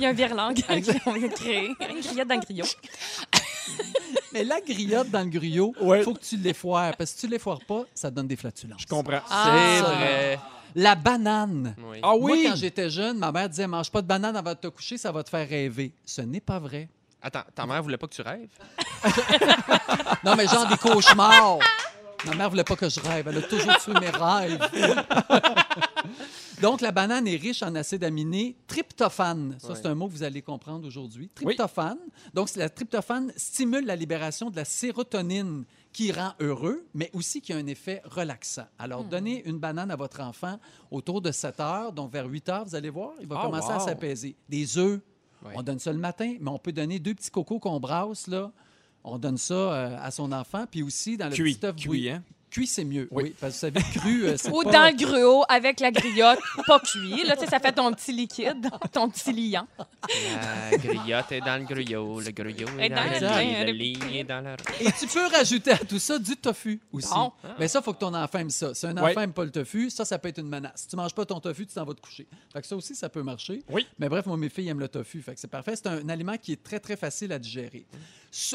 [SPEAKER 2] Il y a un virlangue qu'on vient de créer. Une griotte dans le gruyot. (laughs)
[SPEAKER 3] mais la griotte dans le gruyot, il
[SPEAKER 1] Ouais.
[SPEAKER 3] faut que tu l'effoires. Parce que si tu l'effoires pas, ça donne des flatulences.
[SPEAKER 1] Je comprends.
[SPEAKER 2] Ah.
[SPEAKER 5] C'est vrai.
[SPEAKER 3] La banane.
[SPEAKER 5] Oui.
[SPEAKER 1] Ah oui?
[SPEAKER 3] Moi, quand j'étais jeune, ma mère disait mange pas de banane avant de te coucher, ça va te faire rêver. Ce n'est pas vrai.
[SPEAKER 5] Attends, ta mère voulait pas que tu rêves? (laughs)
[SPEAKER 3] Non, mais genre des cauchemars. Ma mère voulait pas que je rêve. Elle a toujours tué mes rêves. Donc, la banane est riche en acides aminés tryptophane. Ça, c'est un mot que vous allez comprendre aujourd'hui. Tryptophane. Donc, la tryptophane stimule la libération de la sérotonine qui rend heureux, mais aussi qui a un effet relaxant. Alors, donnez une banane à votre enfant autour de 7 heures, donc vers 8 heures, vous allez voir, il va
[SPEAKER 1] Ah,
[SPEAKER 3] commencer à s'apaiser. Des œufs, on donne ça le matin, mais on peut donner deux petits cocos qu'on brasse, là. On donne ça euh, à son enfant, puis aussi dans le petit œuf
[SPEAKER 1] hein?
[SPEAKER 3] Cuit, c'est mieux, oui.
[SPEAKER 1] Oui.
[SPEAKER 3] Parce que vous savez, cru, euh, c'est
[SPEAKER 2] Ou
[SPEAKER 3] pas-
[SPEAKER 2] dans le gruau avec la griotte, pas cuit. Là, tu sais, ça fait ton petit liquide, ton petit liant.
[SPEAKER 5] La griotte est dans le gruyot, le gruyot est
[SPEAKER 2] Et
[SPEAKER 5] dans,
[SPEAKER 2] dans
[SPEAKER 5] le lit, le lit est dans la...
[SPEAKER 3] Et tu peux rajouter à tout ça du tofu aussi.
[SPEAKER 2] Bon.
[SPEAKER 3] Mais ça, il faut que ton enfant aime ça. Si un enfant n'aime pas le tofu, ça, ça peut être une menace. Si tu manges pas ton tofu, tu t'en vas te coucher. Fait que ça aussi, ça peut marcher.
[SPEAKER 1] Oui.
[SPEAKER 3] Mais bref, moi, mes filles aiment le tofu. Fait que c'est parfait. C'est un, aliment qui est très, très facile à digérer.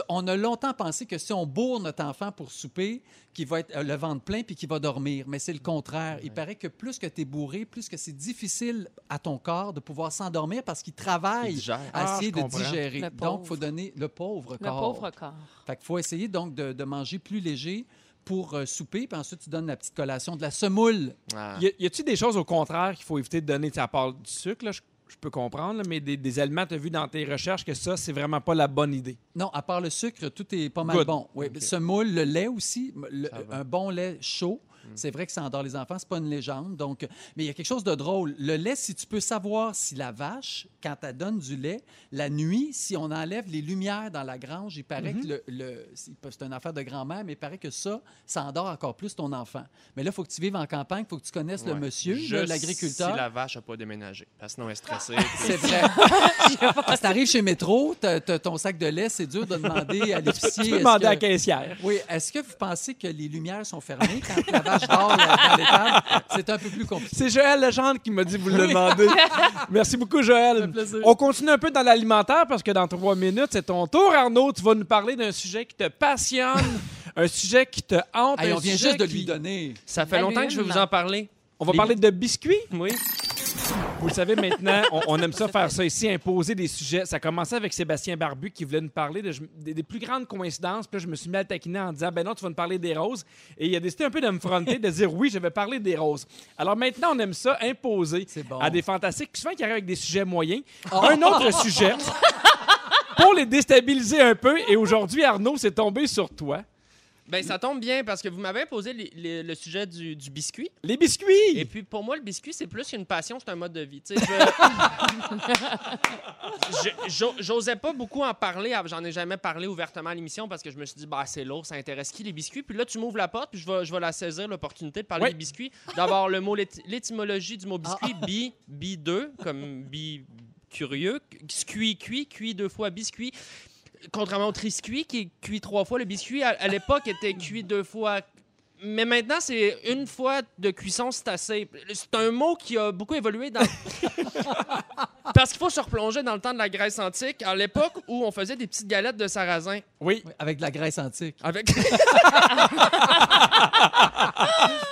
[SPEAKER 3] On a longtemps pensé que si on bourre notre enfant pour souper, qu'il va être euh, le ventre plein puis qu'il va dormir. Mais c'est le contraire. Il paraît que plus que tu es bourré, plus que c'est difficile à ton corps de pouvoir s'endormir parce qu'il travaille
[SPEAKER 5] Il
[SPEAKER 3] à
[SPEAKER 1] Ah,
[SPEAKER 3] essayer de digérer.
[SPEAKER 2] Le
[SPEAKER 3] Donc, il faut donner le pauvre
[SPEAKER 2] Le
[SPEAKER 3] corps.
[SPEAKER 2] pauvre corps.
[SPEAKER 3] Fait qu'il faut essayer donc de, de manger plus léger pour euh, souper, puis ensuite tu donnes la petite collation de la semoule.
[SPEAKER 5] Ah.
[SPEAKER 1] Y a-tu des choses au contraire qu'il faut éviter de donner, Tu sais, à part du sucre, là, je, je peux comprendre, mais des, des aliments, tu as vu dans tes recherches que ça, c'est vraiment pas la bonne idée.
[SPEAKER 3] Non, à part le sucre, tout est pas mal
[SPEAKER 1] Good.
[SPEAKER 3] bon. Oui,
[SPEAKER 1] Ok.
[SPEAKER 3] semoule, le lait aussi, le- un bon lait chaud. C'est vrai que ça endort les enfants, c'est pas une légende. Donc, mais il y a quelque chose de drôle. Le lait, si tu peux savoir si la vache, quand elle donne du lait, la nuit, si on enlève les lumières dans la grange, il paraît que le, le- c'est une affaire de grand-mère, mais il paraît que ça, ça endort encore plus ton enfant. Mais là, il faut que tu vives en campagne, il faut que tu connaisses le monsieur, l'agriculteur.
[SPEAKER 5] Si la vache n'a pas déménagé. Parce que sinon, elle est stressée. (laughs)
[SPEAKER 3] C'est vrai. (laughs) si t'arrives chez Métro, ton sac de lait, c'est dur de demander à (laughs) est-ce
[SPEAKER 1] demander
[SPEAKER 3] que-
[SPEAKER 1] à la caissière.
[SPEAKER 3] Oui, est-ce que vous pensez que les lumières sont fermées quand la vache dans l'étable? C'est un peu plus compliqué.
[SPEAKER 1] C'est Joël Legendre qui m'a dit vous le demandez. (laughs) Merci beaucoup, Joël.
[SPEAKER 3] plaisir.
[SPEAKER 1] On continue un peu dans l'alimentaire parce que dans trois minutes, c'est ton tour, Arnaud. Tu vas nous parler d'un sujet qui te passionne, (laughs) un sujet qui te hante.
[SPEAKER 3] Hey,
[SPEAKER 1] un
[SPEAKER 3] on vient
[SPEAKER 1] sujet
[SPEAKER 3] juste de
[SPEAKER 1] qui-
[SPEAKER 3] lui donner.
[SPEAKER 5] Ça fait longtemps que je veux vous en parler.
[SPEAKER 1] On va
[SPEAKER 5] Les-
[SPEAKER 1] parler de biscuits?
[SPEAKER 5] Oui.
[SPEAKER 1] Vous le savez maintenant, on, on aime ça faire ça ici, imposer des sujets. Ça a commencé avec Sébastien Barbu qui voulait nous parler de- des, des plus grandes coïncidences. Puis là, je me suis mis à taquiner en disant Ben non, tu vas nous parler des roses. Et il a décidé un peu de me fronter, de dire Oui, je vais parler des roses. Alors maintenant, on aime ça, imposer
[SPEAKER 3] bon.
[SPEAKER 1] à des fantastiques, souvent qui arrivent avec des sujets moyens. Un autre sujet pour les déstabiliser un peu. Et aujourd'hui, Arnaud, c'est tombé sur toi.
[SPEAKER 5] Ben, ça tombe bien parce que vous m'avez posé les- les- le sujet du, du biscuit.
[SPEAKER 1] Les biscuits!
[SPEAKER 5] Et puis, pour moi, le biscuit, c'est plus qu'une passion, c'est un mode de vie. Tu sais, je- (laughs) (laughs) je- j'o- J'osais pas beaucoup en parler. J'en ai jamais parlé ouvertement à l'émission parce que je me suis dit, bah, c'est lourd, ça intéresse qui les biscuits? Puis là, tu m'ouvres la porte, puis je vais, je vais la saisir, l'opportunité de parler
[SPEAKER 1] Oui.
[SPEAKER 5] des biscuits. D'abord, le mot, l'éty- l'étymologie du mot biscuit, bi, bi 2, comme bi curieux, scuit, cuit, cuit deux fois, biscuit. Contrairement au triscuit, qui est cuit trois fois, le biscuit, à, à l'époque, était cuit deux fois. Mais maintenant, c'est une fois de cuisson, c'est assez. C'est un mot qui a beaucoup évolué dans. (laughs) Parce qu'il faut se replonger dans le temps de la Grèce antique, à l'époque où on faisait des petites galettes de sarrasin.
[SPEAKER 1] Oui.
[SPEAKER 3] Avec de la graisse antique.
[SPEAKER 5] Avec. (laughs)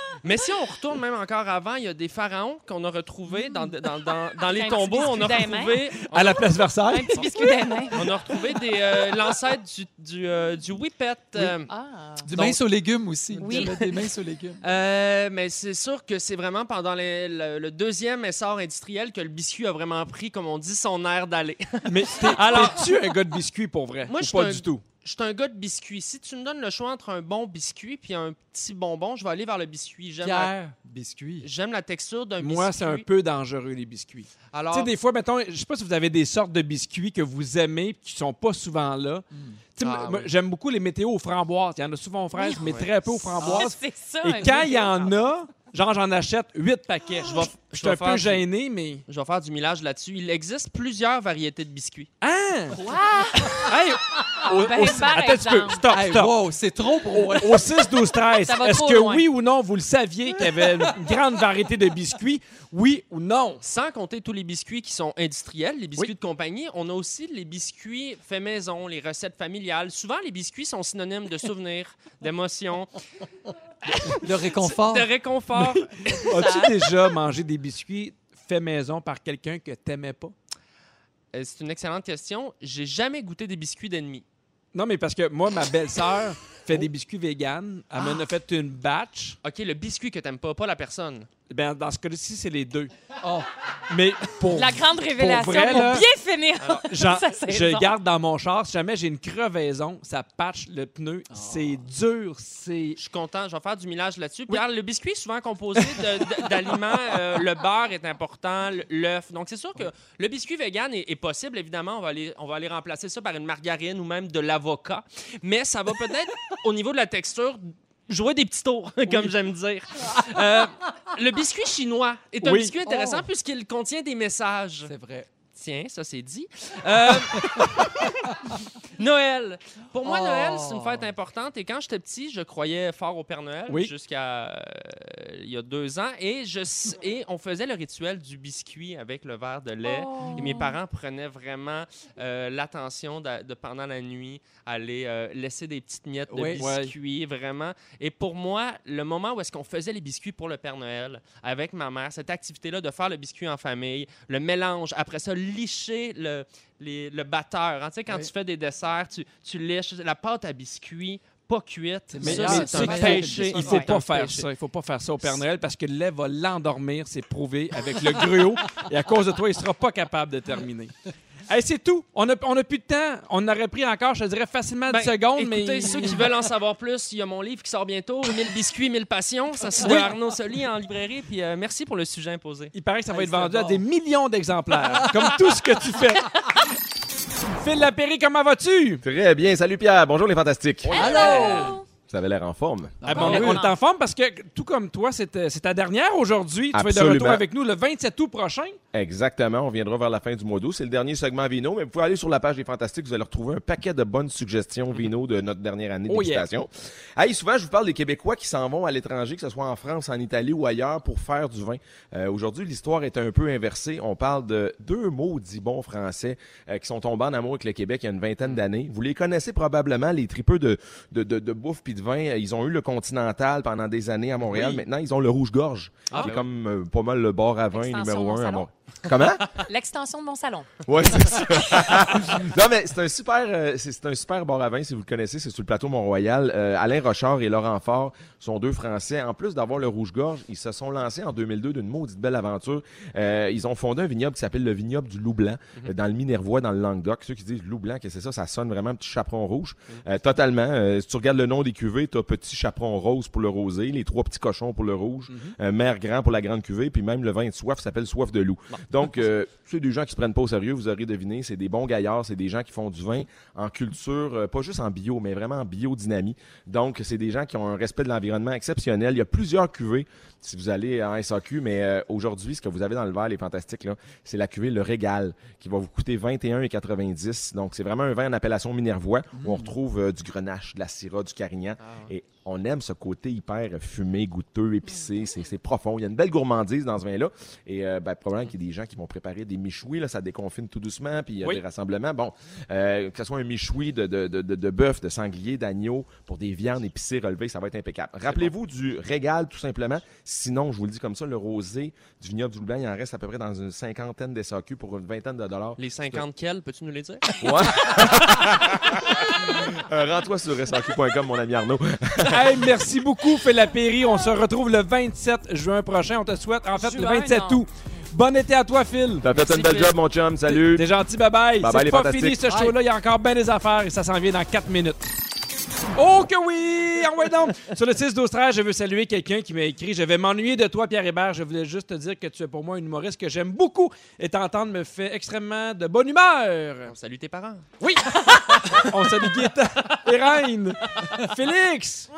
[SPEAKER 5] (laughs) Mais si on retourne même encore avant, il y a des pharaons qu'on a retrouvés dans, dans, dans, dans (laughs) les
[SPEAKER 2] Un
[SPEAKER 5] tombeaux. On a
[SPEAKER 2] biscuit
[SPEAKER 5] retrouvé.
[SPEAKER 1] À la place
[SPEAKER 2] Un
[SPEAKER 1] Versailles.
[SPEAKER 2] petit biscuit.
[SPEAKER 5] On a retrouvé des euh, l'ancêtre du, du, euh, du whippet. euh,
[SPEAKER 2] Ah.
[SPEAKER 3] Du
[SPEAKER 5] Donc-
[SPEAKER 3] mince aux légumes aussi.
[SPEAKER 2] Oui.
[SPEAKER 3] Avait des minces aux légumes.
[SPEAKER 5] Euh, mais c'est sûr que c'est vraiment pendant les- le, le deuxième essor industriel que le biscuit a vraiment pris, comme on dit, son air d'aller.
[SPEAKER 1] Mais t'es-
[SPEAKER 5] Alors-
[SPEAKER 1] t'es-tu un gars de biscuits pour vrai?
[SPEAKER 5] Moi,
[SPEAKER 1] Ou
[SPEAKER 5] je suis
[SPEAKER 1] pas
[SPEAKER 5] un-
[SPEAKER 1] du tout?
[SPEAKER 5] Je suis un gars de biscuit. Si tu me donnes le choix entre un bon biscuit puis un petit bonbon, je vais aller vers le biscuit. J'aime la,
[SPEAKER 3] Pierre, biscuit.
[SPEAKER 5] j'aime la texture d'un biscuit.
[SPEAKER 1] Moi, c'est un peu dangereux, les biscuits.
[SPEAKER 5] Alors,
[SPEAKER 1] Tu sais, des fois, mettons, je sais pas si vous avez des sortes de biscuits que vous aimez et qui sont pas souvent là. Tu sais,
[SPEAKER 5] Ah,
[SPEAKER 1] moi,
[SPEAKER 5] oui.
[SPEAKER 1] j'aime beaucoup les météos aux framboises. Il y en a souvent aux fraises, mais très peu aux framboises.
[SPEAKER 2] C'est ça.
[SPEAKER 1] et quand il y en a, genre, j'en achète 8 paquets. Je vais, je suis un peu gêné, mais.
[SPEAKER 5] je vais faire du millage là-dessus. Il existe plusieurs variétés de biscuits.
[SPEAKER 1] Ah!
[SPEAKER 2] Wow!
[SPEAKER 1] Hey! Au,
[SPEAKER 2] Ben,
[SPEAKER 1] au-
[SPEAKER 2] par
[SPEAKER 1] attends un petit peu.
[SPEAKER 2] exemple.
[SPEAKER 1] Stop,
[SPEAKER 3] Hey,
[SPEAKER 1] stop.
[SPEAKER 3] wow, c'est trop pour.
[SPEAKER 1] Au 6, 12, 13,
[SPEAKER 2] Ça va
[SPEAKER 1] est-ce que
[SPEAKER 2] loin.
[SPEAKER 1] oui ou non, vous le saviez qu'il y avait une (laughs) grande variété de biscuits? Oui ou non?
[SPEAKER 5] Sans compter tous les biscuits qui sont industriels, les biscuits de compagnie, on a aussi les biscuits faits maison, les recettes familiales. Souvent, les biscuits sont synonymes de souvenirs, d'émotions, (laughs)
[SPEAKER 3] Le réconfort.
[SPEAKER 5] de réconfort. (laughs)
[SPEAKER 1] As-tu déjà mangé des biscuits faits maison par quelqu'un que t'aimais pas?
[SPEAKER 5] Euh, C'est une excellente question. J'ai jamais goûté des biscuits d'ennemis.
[SPEAKER 1] Non, mais parce que moi, ma belle-sœur (laughs) fait des biscuits vegan. Elle m'en a fait une batch.
[SPEAKER 5] OK, le biscuit que t'aimes pas, pas la personne.
[SPEAKER 1] Ben, dans ce cas-ci, c'est les deux.
[SPEAKER 3] Oh.
[SPEAKER 1] Mais pour.
[SPEAKER 2] La grande révélation
[SPEAKER 1] vrai,
[SPEAKER 2] pour
[SPEAKER 1] là,
[SPEAKER 2] bien finir (laughs) sa
[SPEAKER 1] je garde dans mon char. Si jamais j'ai une crevaison, ça patche le pneu. C'est dur. C'est.
[SPEAKER 5] Je suis content, je vais faire du millage là-dessus. Pierre, le biscuit est souvent composé d'aliments. euh, le beurre est important, l'œuf. Donc, c'est sûr que le biscuit vegan est, est possible. Évidemment, on va, aller, on va aller remplacer ça par une margarine ou même de l'avocat. Mais ça va peut-être, au niveau de la texture, jouer des petits tours, (laughs) comme j'aime dire. (laughs) Euh, le biscuit chinois est un
[SPEAKER 1] Oui.
[SPEAKER 5] biscuit intéressant
[SPEAKER 3] Oh.
[SPEAKER 5] puisqu'il contient des messages.
[SPEAKER 3] C'est vrai.
[SPEAKER 5] Tiens, ça c'est dit. Euh, (laughs) Noël. Pour moi,
[SPEAKER 3] Oh.
[SPEAKER 5] Noël, c'est une fête importante. Et quand j'étais petit, je croyais fort au Père Noël
[SPEAKER 1] Oui.
[SPEAKER 5] jusqu'à euh, il y a deux ans. Et, je, et on faisait le rituel du biscuit avec le verre de lait.
[SPEAKER 2] Oh.
[SPEAKER 5] Et mes parents prenaient vraiment euh, l'attention de, de, pendant la nuit, aller laisser des petites miettes de
[SPEAKER 3] Oui.
[SPEAKER 5] biscuits, vraiment. Et pour moi, le moment où est-ce qu'on faisait les biscuits pour le Père Noël avec ma mère, cette activité-là de faire le biscuit en famille, le mélange, après ça, licher le, les- le batteur. hein. Tu sais, quand
[SPEAKER 3] Oui.
[SPEAKER 5] tu fais des desserts, tu, tu liches la pâte à biscuit pas cuite.
[SPEAKER 1] Mais
[SPEAKER 5] c'est péché.
[SPEAKER 1] Il faut pas faire
[SPEAKER 5] péché.
[SPEAKER 1] ça. Il faut pas faire ça au Père Noël parce que le lait va l'endormir, c'est prouvé, avec le gruau. et à cause de toi, il sera pas capable de terminer. Hey, c'est tout. On a, on a plus de temps. On aurait pris encore, je te dirais, facilement 10
[SPEAKER 5] Ben,
[SPEAKER 1] secondes,
[SPEAKER 5] écoutez,
[SPEAKER 1] mais.
[SPEAKER 5] ceux qui veulent en savoir plus, il y a mon livre qui sort bientôt, 1000 biscuits, 1000 passions. Ça se de Arnaud Soli en librairie. Puis euh, merci pour le sujet imposé.
[SPEAKER 1] Il paraît que ça va
[SPEAKER 3] Hey,
[SPEAKER 1] être vendu à des millions d'exemplaires, (laughs) comme tout ce que tu fais. Phil Lapéry, comment vas-tu?
[SPEAKER 8] Très bien. Salut Pierre. Bonjour les fantastiques.
[SPEAKER 3] Allô?
[SPEAKER 8] Ça avait l'air en forme.
[SPEAKER 1] Ah, ah ben, on, est en forme parce que, tout comme toi, c'est euh, ta dernière aujourd'hui. Tu vas de retour avec nous le 27 août prochain.
[SPEAKER 8] Exactement. On viendra vers la fin du mois d'août. C'est le dernier segment vino, mais vous pouvez aller sur la page des Fantastiques. Vous allez retrouver un paquet de bonnes suggestions vino de notre dernière année
[SPEAKER 1] oh,
[SPEAKER 8] d'excitation. Yeah. Souvent, je vous parle des Québécois qui s'en vont à l'étranger, que ce soit en France, en Italie ou ailleurs, pour faire du vin. Euh, aujourd'hui, l'histoire est un peu inversée. On parle de deux maudits bons français euh, qui sont tombés en amour avec le Québec il y a une vingtaine d'années. Vous les connaissez probablement, les tripeux de, de, de, de bouffe pis euh, ils ont eu le Continental pendant des années à Montréal. Maintenant, ils ont le Rouge-Gorge,
[SPEAKER 1] ah.
[SPEAKER 8] qui est
[SPEAKER 1] ben
[SPEAKER 8] comme euh, pas mal le bar à vin numéro un à Montréal. Comment?
[SPEAKER 2] L'extension de mon salon.
[SPEAKER 8] Ouais, c'est ça. (laughs) non, mais c'est un super, euh, c'est c'est un super bar à vin, si vous le connaissez, c'est sur le plateau Mont-Royal. Euh, Alain Rochard et Laurent Fort sont deux Français. En plus d'avoir le rouge-gorge, ils se sont lancés en 2002 d'une maudite belle aventure. Euh, ils ont fondé un vignoble qui s'appelle le vignoble du Loup Blanc, euh, dans le Minervois, dans le Languedoc. Ceux qui disent Loup Blanc, qu'est-ce que c'est ça? Ça sonne vraiment petit chaperon rouge. Euh, totalement. Euh, si tu regardes le nom des cuvées, t'as petit chaperon rose pour le rosé, les trois petits cochons pour le rouge, euh, mère grand pour la grande cuvée, puis même le vin de soif s'appelle soif de loup. Donc, euh, c'est des gens qui se prennent pas au sérieux, vous aurez deviné, c'est des bons gaillards, c'est des gens qui font du vin en culture, euh, pas juste en bio, mais vraiment en biodynamie. Donc, c'est des gens qui ont un respect de l'environnement exceptionnel. Il y a plusieurs cuvées si vous allez en SAQ, mais euh, aujourd'hui, ce que vous avez dans le verre, les fantastiques, là, c'est la cuvée Le Régal, qui va vous coûter 21,90. Donc, c'est vraiment un vin en appellation Minervois, où on retrouve euh, du grenache, de la syrah, du carignan. Et on aime ce côté hyper fumé, goûteux, épicé. C'est c'est profond. Il y a une belle gourmandise dans ce vin-là. Et euh, ben, probablement qu'il y a des gens qui vont préparer des michouis. Là, ça déconfine tout doucement. Puis il y a
[SPEAKER 1] Oui.
[SPEAKER 8] des rassemblements. Bon, euh, que ce soit un michoui de, de, de, de, de bœuf, de sanglier, d'agneau, pour des viandes épicées relevées, ça va être impeccable. Rappelez-vous du régal, tout simplement. Sinon, je vous le dis comme ça, le rosé du vignoble du il en reste à peu près dans une cinquantaine de SAQ pour une vingtaine de dollars.
[SPEAKER 5] Les 50 quels, peux-tu nous les dire?
[SPEAKER 8] Ouais. (laughs) Euh, Rends-toi sur SAQ.com, mon ami Arnaud. (laughs)
[SPEAKER 1] Hey, merci beaucoup, Phil. On se retrouve le 27 juin prochain. On te souhaite, en fait, le
[SPEAKER 2] Juin,
[SPEAKER 1] 27
[SPEAKER 2] non.
[SPEAKER 1] août. Bon été à toi, Phil.
[SPEAKER 8] T'as fait
[SPEAKER 5] Merci,
[SPEAKER 8] une belle
[SPEAKER 5] Phil.
[SPEAKER 8] job, mon chum. Salut.
[SPEAKER 1] T'es gentil, bye bye.
[SPEAKER 8] Bye bye,
[SPEAKER 1] C'est pas
[SPEAKER 8] fantastiques.
[SPEAKER 1] fini ce show-là, il y a encore bien des affaires et ça s'en vient dans 4 minutes. Oh que oui! Ah ouais donc! Sur le 6 12 13, je veux saluer quelqu'un qui m'a écrit Je vais m'ennuyer de toi, Pierre Hébert. Je voulais juste te dire que tu es pour moi une humoriste que j'aime beaucoup et t'entendre me fait extrêmement de bonne humeur.
[SPEAKER 5] Salut tes parents.
[SPEAKER 1] Oui! (laughs) On salue Gaëtan et Reine. Félix!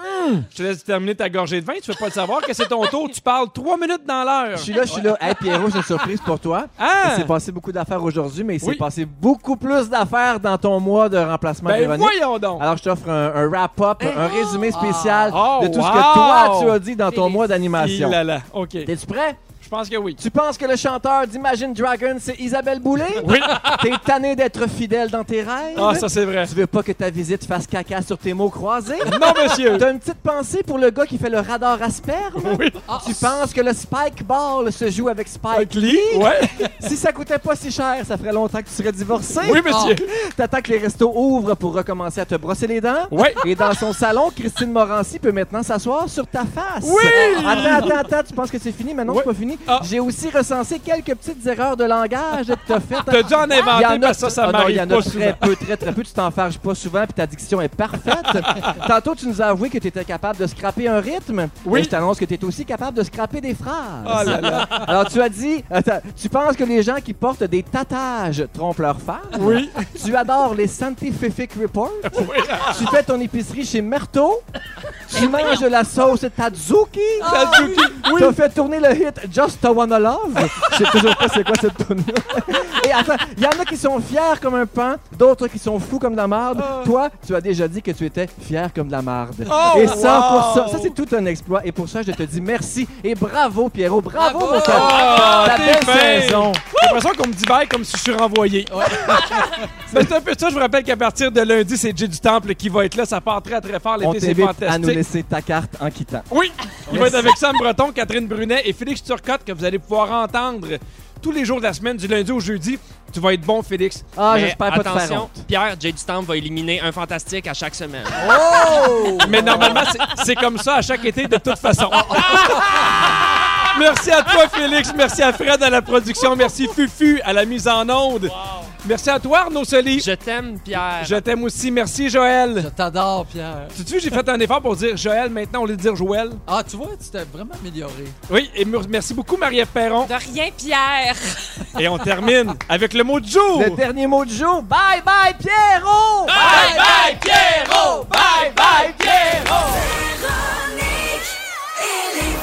[SPEAKER 1] Je te laisse terminer ta gorgée de vin. Tu veux pas le savoir que c'est ton tour. Tu parles trois minutes dans l'heure.
[SPEAKER 9] Je suis là, je suis là. Hey Pierrot, j'ai une surprise pour toi.
[SPEAKER 1] Ah!
[SPEAKER 9] Il s'est passé beaucoup d'affaires aujourd'hui, mais il s'est
[SPEAKER 1] Oui.
[SPEAKER 9] passé beaucoup plus d'affaires dans ton mois de remplacement
[SPEAKER 1] Ben voyons donc!
[SPEAKER 9] Alors, je t'offre un, un wrap-up, un résumé spécial
[SPEAKER 1] Oh,
[SPEAKER 9] de tout ce que toi, tu as dit dans ton mois d'animation.
[SPEAKER 1] Il là là. OK.
[SPEAKER 9] T'es-tu prêt?
[SPEAKER 1] Pense que oui.
[SPEAKER 9] Tu penses que le chanteur d'Imagine Dragons, c'est Isabelle Boulay?
[SPEAKER 1] Oui. (laughs)
[SPEAKER 9] T'es tanné d'être fidèle dans tes rêves?
[SPEAKER 1] Ah, ça, c'est vrai.
[SPEAKER 9] Tu veux pas que ta visite fasse caca sur tes mots croisés? (laughs)
[SPEAKER 1] Non, monsieur.
[SPEAKER 9] T'as une petite pensée pour le gars qui fait le radar à sperme?
[SPEAKER 1] Oui.
[SPEAKER 9] Tu penses que le Spike Ball se joue avec Spike
[SPEAKER 1] Lee? Ouais. (laughs)
[SPEAKER 9] Si ça coûtait pas si cher, ça ferait longtemps que tu serais divorcé.
[SPEAKER 1] Oui, monsieur.
[SPEAKER 9] Ah. T'attends que les restos ouvrent pour recommencer à te brosser les dents?
[SPEAKER 1] Ouais.
[SPEAKER 9] Et dans son salon, Christine Morancy peut maintenant s'asseoir sur ta face.
[SPEAKER 1] Oui!
[SPEAKER 9] Attends, attends, attends, tu penses que c'est fini?
[SPEAKER 1] Ouais.
[SPEAKER 9] c'est pas fini?
[SPEAKER 1] Ah.
[SPEAKER 9] J'ai aussi recensé quelques petites erreurs de langage que t'as faites.
[SPEAKER 1] T'as dû en inventer ça, ça
[SPEAKER 9] Ah non, Il y en a très peu, très très peu. Tu t'enfarges pas souvent, puis ta diction est parfaite. (laughs) Tantôt, tu nous as avoué que tu étais capable de scraper un rythme.
[SPEAKER 1] Oui.
[SPEAKER 9] Et je t'annonce que tu es aussi capable de scraper des phrases.
[SPEAKER 1] Oh là là. (laughs)
[SPEAKER 9] Alors, tu as dit, attends, tu penses que les gens qui portent des tatages trompent leurs femmes?
[SPEAKER 1] Oui.
[SPEAKER 9] Tu adores les Scientific Reports? (laughs) Tu fais ton épicerie chez Merto? Tu manges de la sauce Tadzuki?
[SPEAKER 1] Tadzuki, oui.
[SPEAKER 9] Tu as fait tourner le hit Just a Wanna Love? Je sais toujours pas c'est quoi cette tune (laughs) Et attends, il y en a qui sont fiers comme un pan, d'autres qui sont fous comme de la marde. Toi, tu as déjà dit que tu étais fier comme de la marde.
[SPEAKER 1] Oh,
[SPEAKER 9] et ça,
[SPEAKER 1] wow.
[SPEAKER 9] pour ça, ça c'est tout un exploit. Et pour ça, je te dis merci et bravo, Pierrot. Bravo,
[SPEAKER 3] Bravo.
[SPEAKER 9] pour ta,
[SPEAKER 1] Ah,
[SPEAKER 9] ta belle
[SPEAKER 1] fin.
[SPEAKER 9] saison.
[SPEAKER 1] J'ai l'impression qu'on me dit bye comme si je suis renvoyé. (laughs) Mais c'est un peu ça. Je vous rappelle qu'à partir de lundi, c'est Jay du Temple qui va être là. Ça part très, très fort. L'été, c'est fantastique.
[SPEAKER 9] Laisser ta carte en quittant.
[SPEAKER 1] Oui, il va être avec Sam Breton, Catherine Brunet et Félix Turcotte que vous allez pouvoir entendre tous les jours de la semaine, du lundi au jeudi. Tu vas être bon, Félix.
[SPEAKER 9] Ah,
[SPEAKER 5] Mais
[SPEAKER 9] j'espère pas te faire
[SPEAKER 5] attention,
[SPEAKER 9] honte.
[SPEAKER 5] Pierre, Jay du Temple va éliminer un fantastique à chaque semaine.
[SPEAKER 9] Oh!
[SPEAKER 1] Mais normalement, c'est- c'est comme ça à chaque été de toute façon. (laughs) Merci à toi, Félix. Merci à Fred à la production. Merci Fufu à la mise en onde. Merci à toi, Arnaud Soli.
[SPEAKER 5] Je t'aime, Pierre.
[SPEAKER 1] Je t'aime aussi. Merci, Joël.
[SPEAKER 3] Je t'adore, Pierre.
[SPEAKER 1] Tu sais, j'ai fait un effort pour dire Joël maintenant, au lieu de dire Joël.
[SPEAKER 3] Ah, tu vois, tu t'es vraiment amélioré.
[SPEAKER 1] Oui, et mer- merci beaucoup, Marie-Ève Perron.
[SPEAKER 2] De rien, Pierre.
[SPEAKER 1] Et on termine avec le mot du jour.
[SPEAKER 9] Le dernier mot du jour. Bye bye, Pierrot!
[SPEAKER 3] Bye bye, Pierrot! Bye bye, Pierrot!
[SPEAKER 10] Véronique.